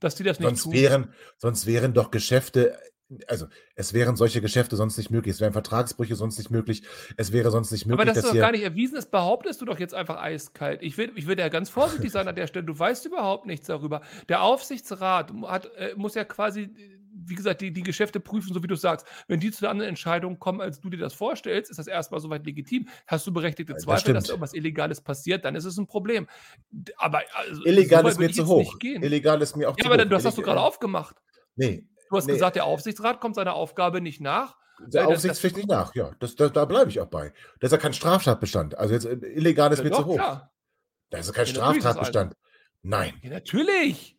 dass die das nicht sonst tun? Wären, sonst wären doch Geschäfte, also es wären solche Geschäfte sonst nicht möglich. Es wären Vertragsbrüche sonst nicht möglich. Es wäre sonst nicht möglich. Aber das ist doch gar nicht erwiesen. Das behauptest du doch jetzt einfach eiskalt. Ich will, ich will ja ganz vorsichtig sein an der Stelle. Du weißt überhaupt nichts darüber. Der Aufsichtsrat hat, äh, muss ja quasi wie gesagt, die, die Geschäfte prüfen, so wie du sagst. Wenn die zu einer anderen Entscheidung kommen, als du dir das vorstellst, ist das erstmal soweit legitim. Hast du berechtigte Zweifel, das dass irgendwas Illegales passiert, dann ist es ein Problem. Aber also, illegal ist mir zu hoch. Illegal ist mir auch ja, zu aber hoch. du hast das gerade aufgemacht. Nee. Du hast nee. gesagt, der Aufsichtsrat kommt seiner Aufgabe nicht nach. Der äh, Aufsichtspflicht nicht nach, ja. Das, das da bleibe ich auch bei. Das ist ja kein Straftatbestand. Also jetzt äh, illegal ist ja, mir doch, zu hoch. Klar. Das ist kein ja, Straftatbestand. Nein. Ja, natürlich.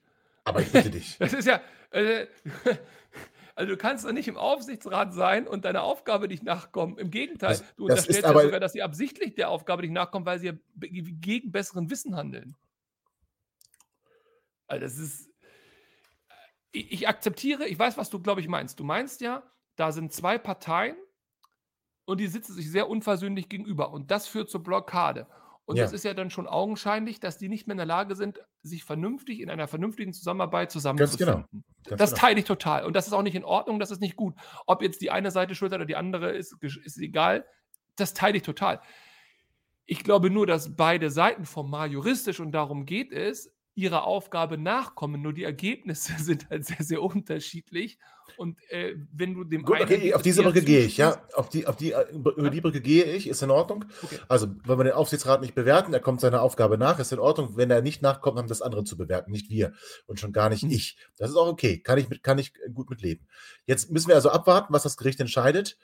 Aber ich bitte dich. <laughs> das ist ja. Äh, <laughs> also du kannst doch nicht im Aufsichtsrat sein und deiner Aufgabe nicht nachkommen. Im Gegenteil, das, du unterstellst ja sogar, dass sie absichtlich der Aufgabe nicht nachkommen, weil sie ja gegen besseren Wissen handeln. Also das ist. Ich, ich akzeptiere, ich weiß, was du, glaube ich, meinst. Du meinst ja, da sind zwei Parteien und die sitzen sich sehr unversöhnlich gegenüber und das führt zur Blockade. Und ja. das ist ja dann schon augenscheinlich, dass die nicht mehr in der Lage sind, sich vernünftig in einer vernünftigen Zusammenarbeit zusammenzufinden. Ganz genau. Ganz das genau. teile ich total. Und das ist auch nicht in Ordnung, das ist nicht gut. Ob jetzt die eine Seite schuld oder die andere, ist, ist egal. Das teile ich total. Ich glaube nur, dass beide Seiten formal juristisch und darum geht es, ihrer Aufgabe nachkommen. Nur die Ergebnisse <laughs> sind halt sehr, sehr unterschiedlich. Und äh, wenn du dem Gut, okay, auf diese Brücke gehe ich, ja. Auf die, auf die, äh, über die Brücke gehe ich, ist in Ordnung. Okay. Also, wenn wir den Aufsichtsrat nicht bewerten, er kommt seiner Aufgabe nach, ist in Ordnung. Wenn er nicht nachkommt, haben das andere zu bewerten, nicht wir. Und schon gar nicht hm. ich. Das ist auch okay. Kann ich, mit, kann ich gut mit leben. Jetzt müssen wir also abwarten, was das Gericht entscheidet.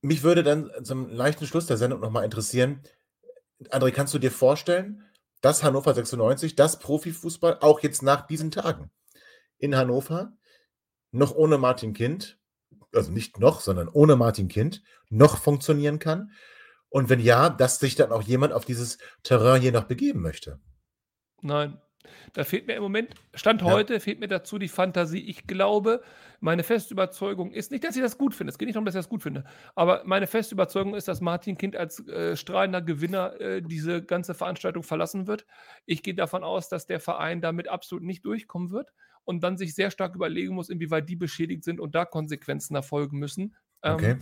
Mich würde dann zum leichten Schluss der Sendung nochmal interessieren, André, kannst du dir vorstellen, dass Hannover 96, das Profifußball, auch jetzt nach diesen Tagen in Hannover, noch ohne Martin Kind, also nicht noch, sondern ohne Martin Kind, noch funktionieren kann? Und wenn ja, dass sich dann auch jemand auf dieses Terrain hier noch begeben möchte? Nein, da fehlt mir im Moment, Stand heute, ja. fehlt mir dazu die Fantasie. Ich glaube, meine feste Überzeugung ist nicht, dass ich das gut finde. Es geht nicht darum, dass ich das gut finde. Aber meine feste Überzeugung ist, dass Martin Kind als äh, strahlender Gewinner äh, diese ganze Veranstaltung verlassen wird. Ich gehe davon aus, dass der Verein damit absolut nicht durchkommen wird und dann sich sehr stark überlegen muss, inwieweit die beschädigt sind und da Konsequenzen erfolgen müssen. Ähm, okay.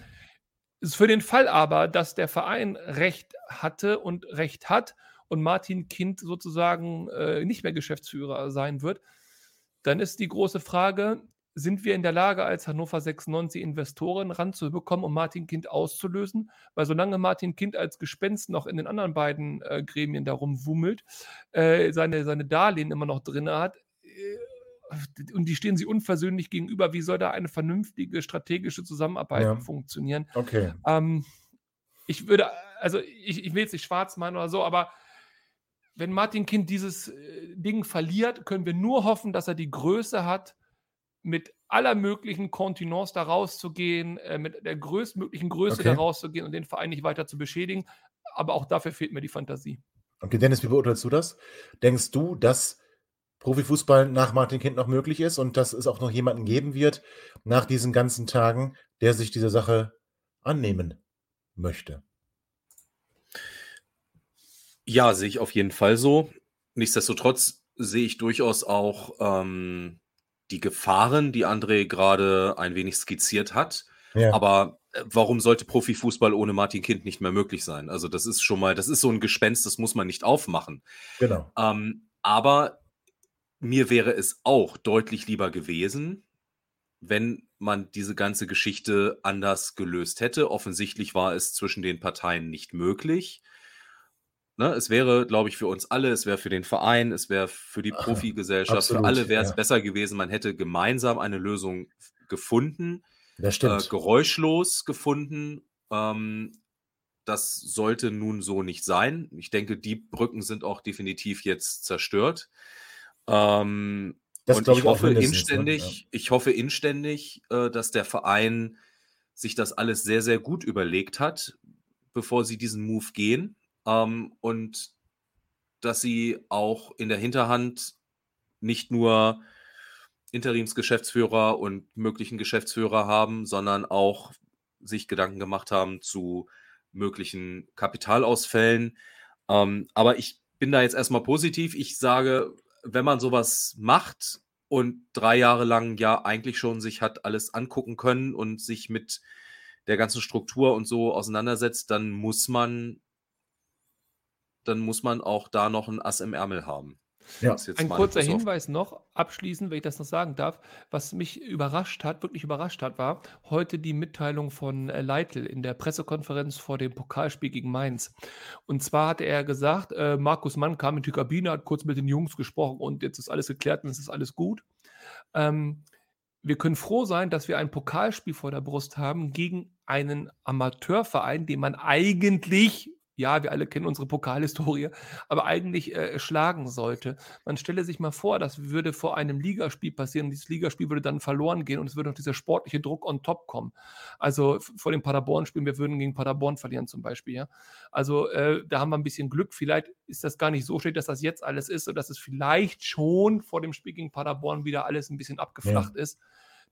ist für den Fall aber, dass der Verein Recht hatte und Recht hat und Martin Kind sozusagen äh, nicht mehr Geschäftsführer sein wird, dann ist die große Frage, sind wir in der Lage, als Hannover 96 Investoren ranzubekommen, um Martin Kind auszulösen? Weil solange Martin Kind als Gespenst noch in den anderen beiden äh, Gremien darum wummelt, äh, seine, seine Darlehen immer noch drin hat, äh, und die stehen sie unversöhnlich gegenüber, wie soll da eine vernünftige strategische Zusammenarbeit ja. funktionieren? Okay. Ähm, ich würde, also ich, ich will jetzt nicht schwarz malen oder so, aber wenn Martin Kind dieses äh, Ding verliert, können wir nur hoffen, dass er die Größe hat, mit aller möglichen Kontinence da rauszugehen, äh, mit der größtmöglichen Größe okay. da rauszugehen und den Verein nicht weiter zu beschädigen. Aber auch dafür fehlt mir die Fantasie. Okay, Dennis, wie beurteilst du das? Denkst du, dass Profifußball nach Martin Kind noch möglich ist und dass es auch noch jemanden geben wird nach diesen ganzen Tagen, der sich dieser Sache annehmen möchte? Ja, sehe ich auf jeden Fall so. Nichtsdestotrotz sehe ich durchaus auch ähm, die Gefahren, die André gerade ein wenig skizziert hat. Ja. Aber äh, warum sollte Profifußball ohne Martin Kind nicht mehr möglich sein? Also, das ist schon mal, das ist so ein Gespenst, das muss man nicht aufmachen. Genau. Ähm, aber mir wäre es auch deutlich lieber gewesen, wenn man diese ganze Geschichte anders gelöst hätte. Offensichtlich war es zwischen den Parteien nicht möglich. Ne, es wäre, glaube ich, für uns alle, es wäre für den Verein, es wäre für die Profigesellschaft, Absolut, für alle wäre es ja. besser gewesen, man hätte gemeinsam eine Lösung gefunden, äh, geräuschlos gefunden. Ähm, das sollte nun so nicht sein. Ich denke, die Brücken sind auch definitiv jetzt zerstört. Ähm, und ich, ich hoffe ne? inständig, ja. ich hoffe inständig, äh, dass der Verein sich das alles sehr, sehr gut überlegt hat, bevor sie diesen Move gehen ähm, und dass sie auch in der Hinterhand nicht nur Interimsgeschäftsführer und möglichen Geschäftsführer haben, sondern auch sich Gedanken gemacht haben zu möglichen Kapitalausfällen. Ähm, aber ich bin da jetzt erstmal positiv. Ich sage, wenn man sowas macht und drei Jahre lang ja eigentlich schon sich hat alles angucken können und sich mit der ganzen Struktur und so auseinandersetzt, dann muss man dann muss man auch da noch ein Ass im Ärmel haben. Ja. Ein kurzer Hinweis noch, abschließend, wenn ich das noch sagen darf, was mich überrascht hat, wirklich überrascht hat, war heute die Mitteilung von äh, Leitl in der Pressekonferenz vor dem Pokalspiel gegen Mainz. Und zwar hatte er gesagt, äh, Markus Mann kam in die Kabine, hat kurz mit den Jungs gesprochen und jetzt ist alles geklärt und es ist alles gut. Ähm, wir können froh sein, dass wir ein Pokalspiel vor der Brust haben gegen einen Amateurverein, den man eigentlich ja, wir alle kennen unsere Pokalhistorie, <laughs> aber eigentlich äh, schlagen sollte. Man stelle sich mal vor, das würde vor einem Ligaspiel passieren. Dieses Ligaspiel würde dann verloren gehen und es würde noch dieser sportliche Druck on top kommen. Also vor dem Paderborn-Spiel, wir würden gegen Paderborn verlieren zum Beispiel. Ja? Also äh, da haben wir ein bisschen Glück. Vielleicht ist das gar nicht so schlecht, dass das jetzt alles ist, sodass es vielleicht schon vor dem Spiel gegen Paderborn wieder alles ein bisschen abgeflacht ja. ist.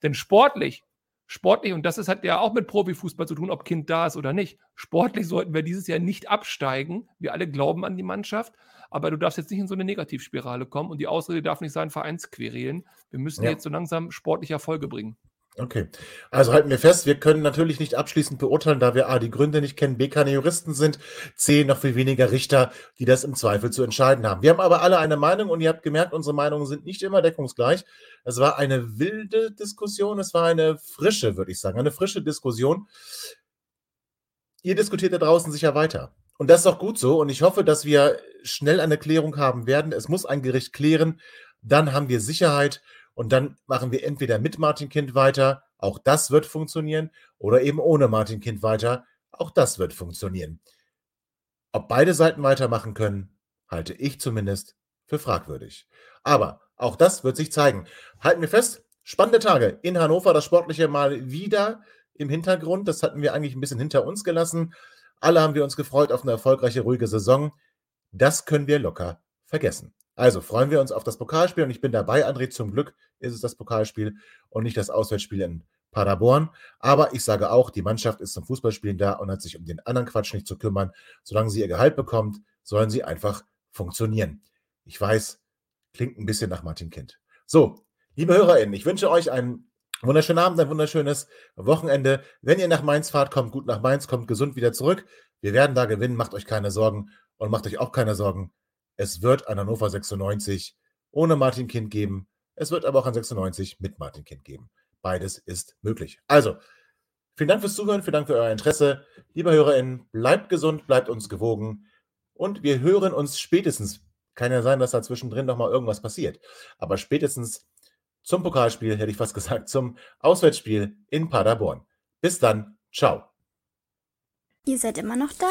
Denn sportlich sportlich, und das ist, hat ja auch mit Profifußball zu tun, ob Kind da ist oder nicht. Sportlich sollten wir dieses Jahr nicht absteigen. Wir alle glauben an die Mannschaft, aber du darfst jetzt nicht in so eine Negativspirale kommen und die Ausrede darf nicht sein, Vereinsquerelen. Wir müssen ja. jetzt so langsam sportliche Erfolge bringen. Okay. Also halten wir fest, wir können natürlich nicht abschließend beurteilen, da wir A, die Gründe nicht kennen, B, keine Juristen sind, C, noch viel weniger Richter, die das im Zweifel zu entscheiden haben. Wir haben aber alle eine Meinung und ihr habt gemerkt, unsere Meinungen sind nicht immer deckungsgleich. Es war eine wilde Diskussion, es war eine frische, würde ich sagen, eine frische Diskussion. Ihr diskutiert da draußen sicher weiter. Und das ist auch gut so. Und ich hoffe, dass wir schnell eine Klärung haben werden. Es muss ein Gericht klären. Dann haben wir Sicherheit und dann machen wir entweder mit Martin Kind weiter, auch das wird funktionieren, oder eben ohne Martin Kind weiter, auch das wird funktionieren. Ob beide Seiten weitermachen können, halte ich zumindest für fragwürdig. Aber auch das wird sich zeigen. Halten wir fest, spannende Tage in Hannover, das Sportliche mal wieder im Hintergrund. Das hatten wir eigentlich ein bisschen hinter uns gelassen. Alle haben wir uns gefreut auf eine erfolgreiche, ruhige Saison. Das können wir locker vergessen. Also freuen wir uns auf das Pokalspiel und ich bin dabei, André. Zum Glück ist es das Pokalspiel und nicht das Auswärtsspiel in Paderborn. Aber ich sage auch, die Mannschaft ist zum Fußballspielen da und hat sich um den anderen Quatsch nicht zu kümmern. Solange sie ihr Gehalt bekommt, sollen sie einfach funktionieren. Ich weiß, klingt ein bisschen nach Martin Kind. So, liebe HörerInnen, ich wünsche euch einen wunderschönen Abend, ein wunderschönes Wochenende. Wenn ihr nach Mainz fahrt, kommt gut nach Mainz, kommt gesund wieder zurück. Wir werden da gewinnen, macht euch keine Sorgen und macht euch auch keine Sorgen. Es wird ein Hannover 96 ohne Martin Kind geben. Es wird aber auch ein 96 mit Martin Kind geben. Beides ist möglich. Also, vielen Dank fürs Zuhören, vielen Dank für euer Interesse. Liebe HörerInnen, bleibt gesund, bleibt uns gewogen und wir hören uns spätestens. Kann ja sein, dass da zwischendrin nochmal irgendwas passiert. Aber spätestens zum Pokalspiel, hätte ich fast <laughs> gesagt, zum Auswärtsspiel in Paderborn. Bis dann, ciao. Ihr seid immer noch da?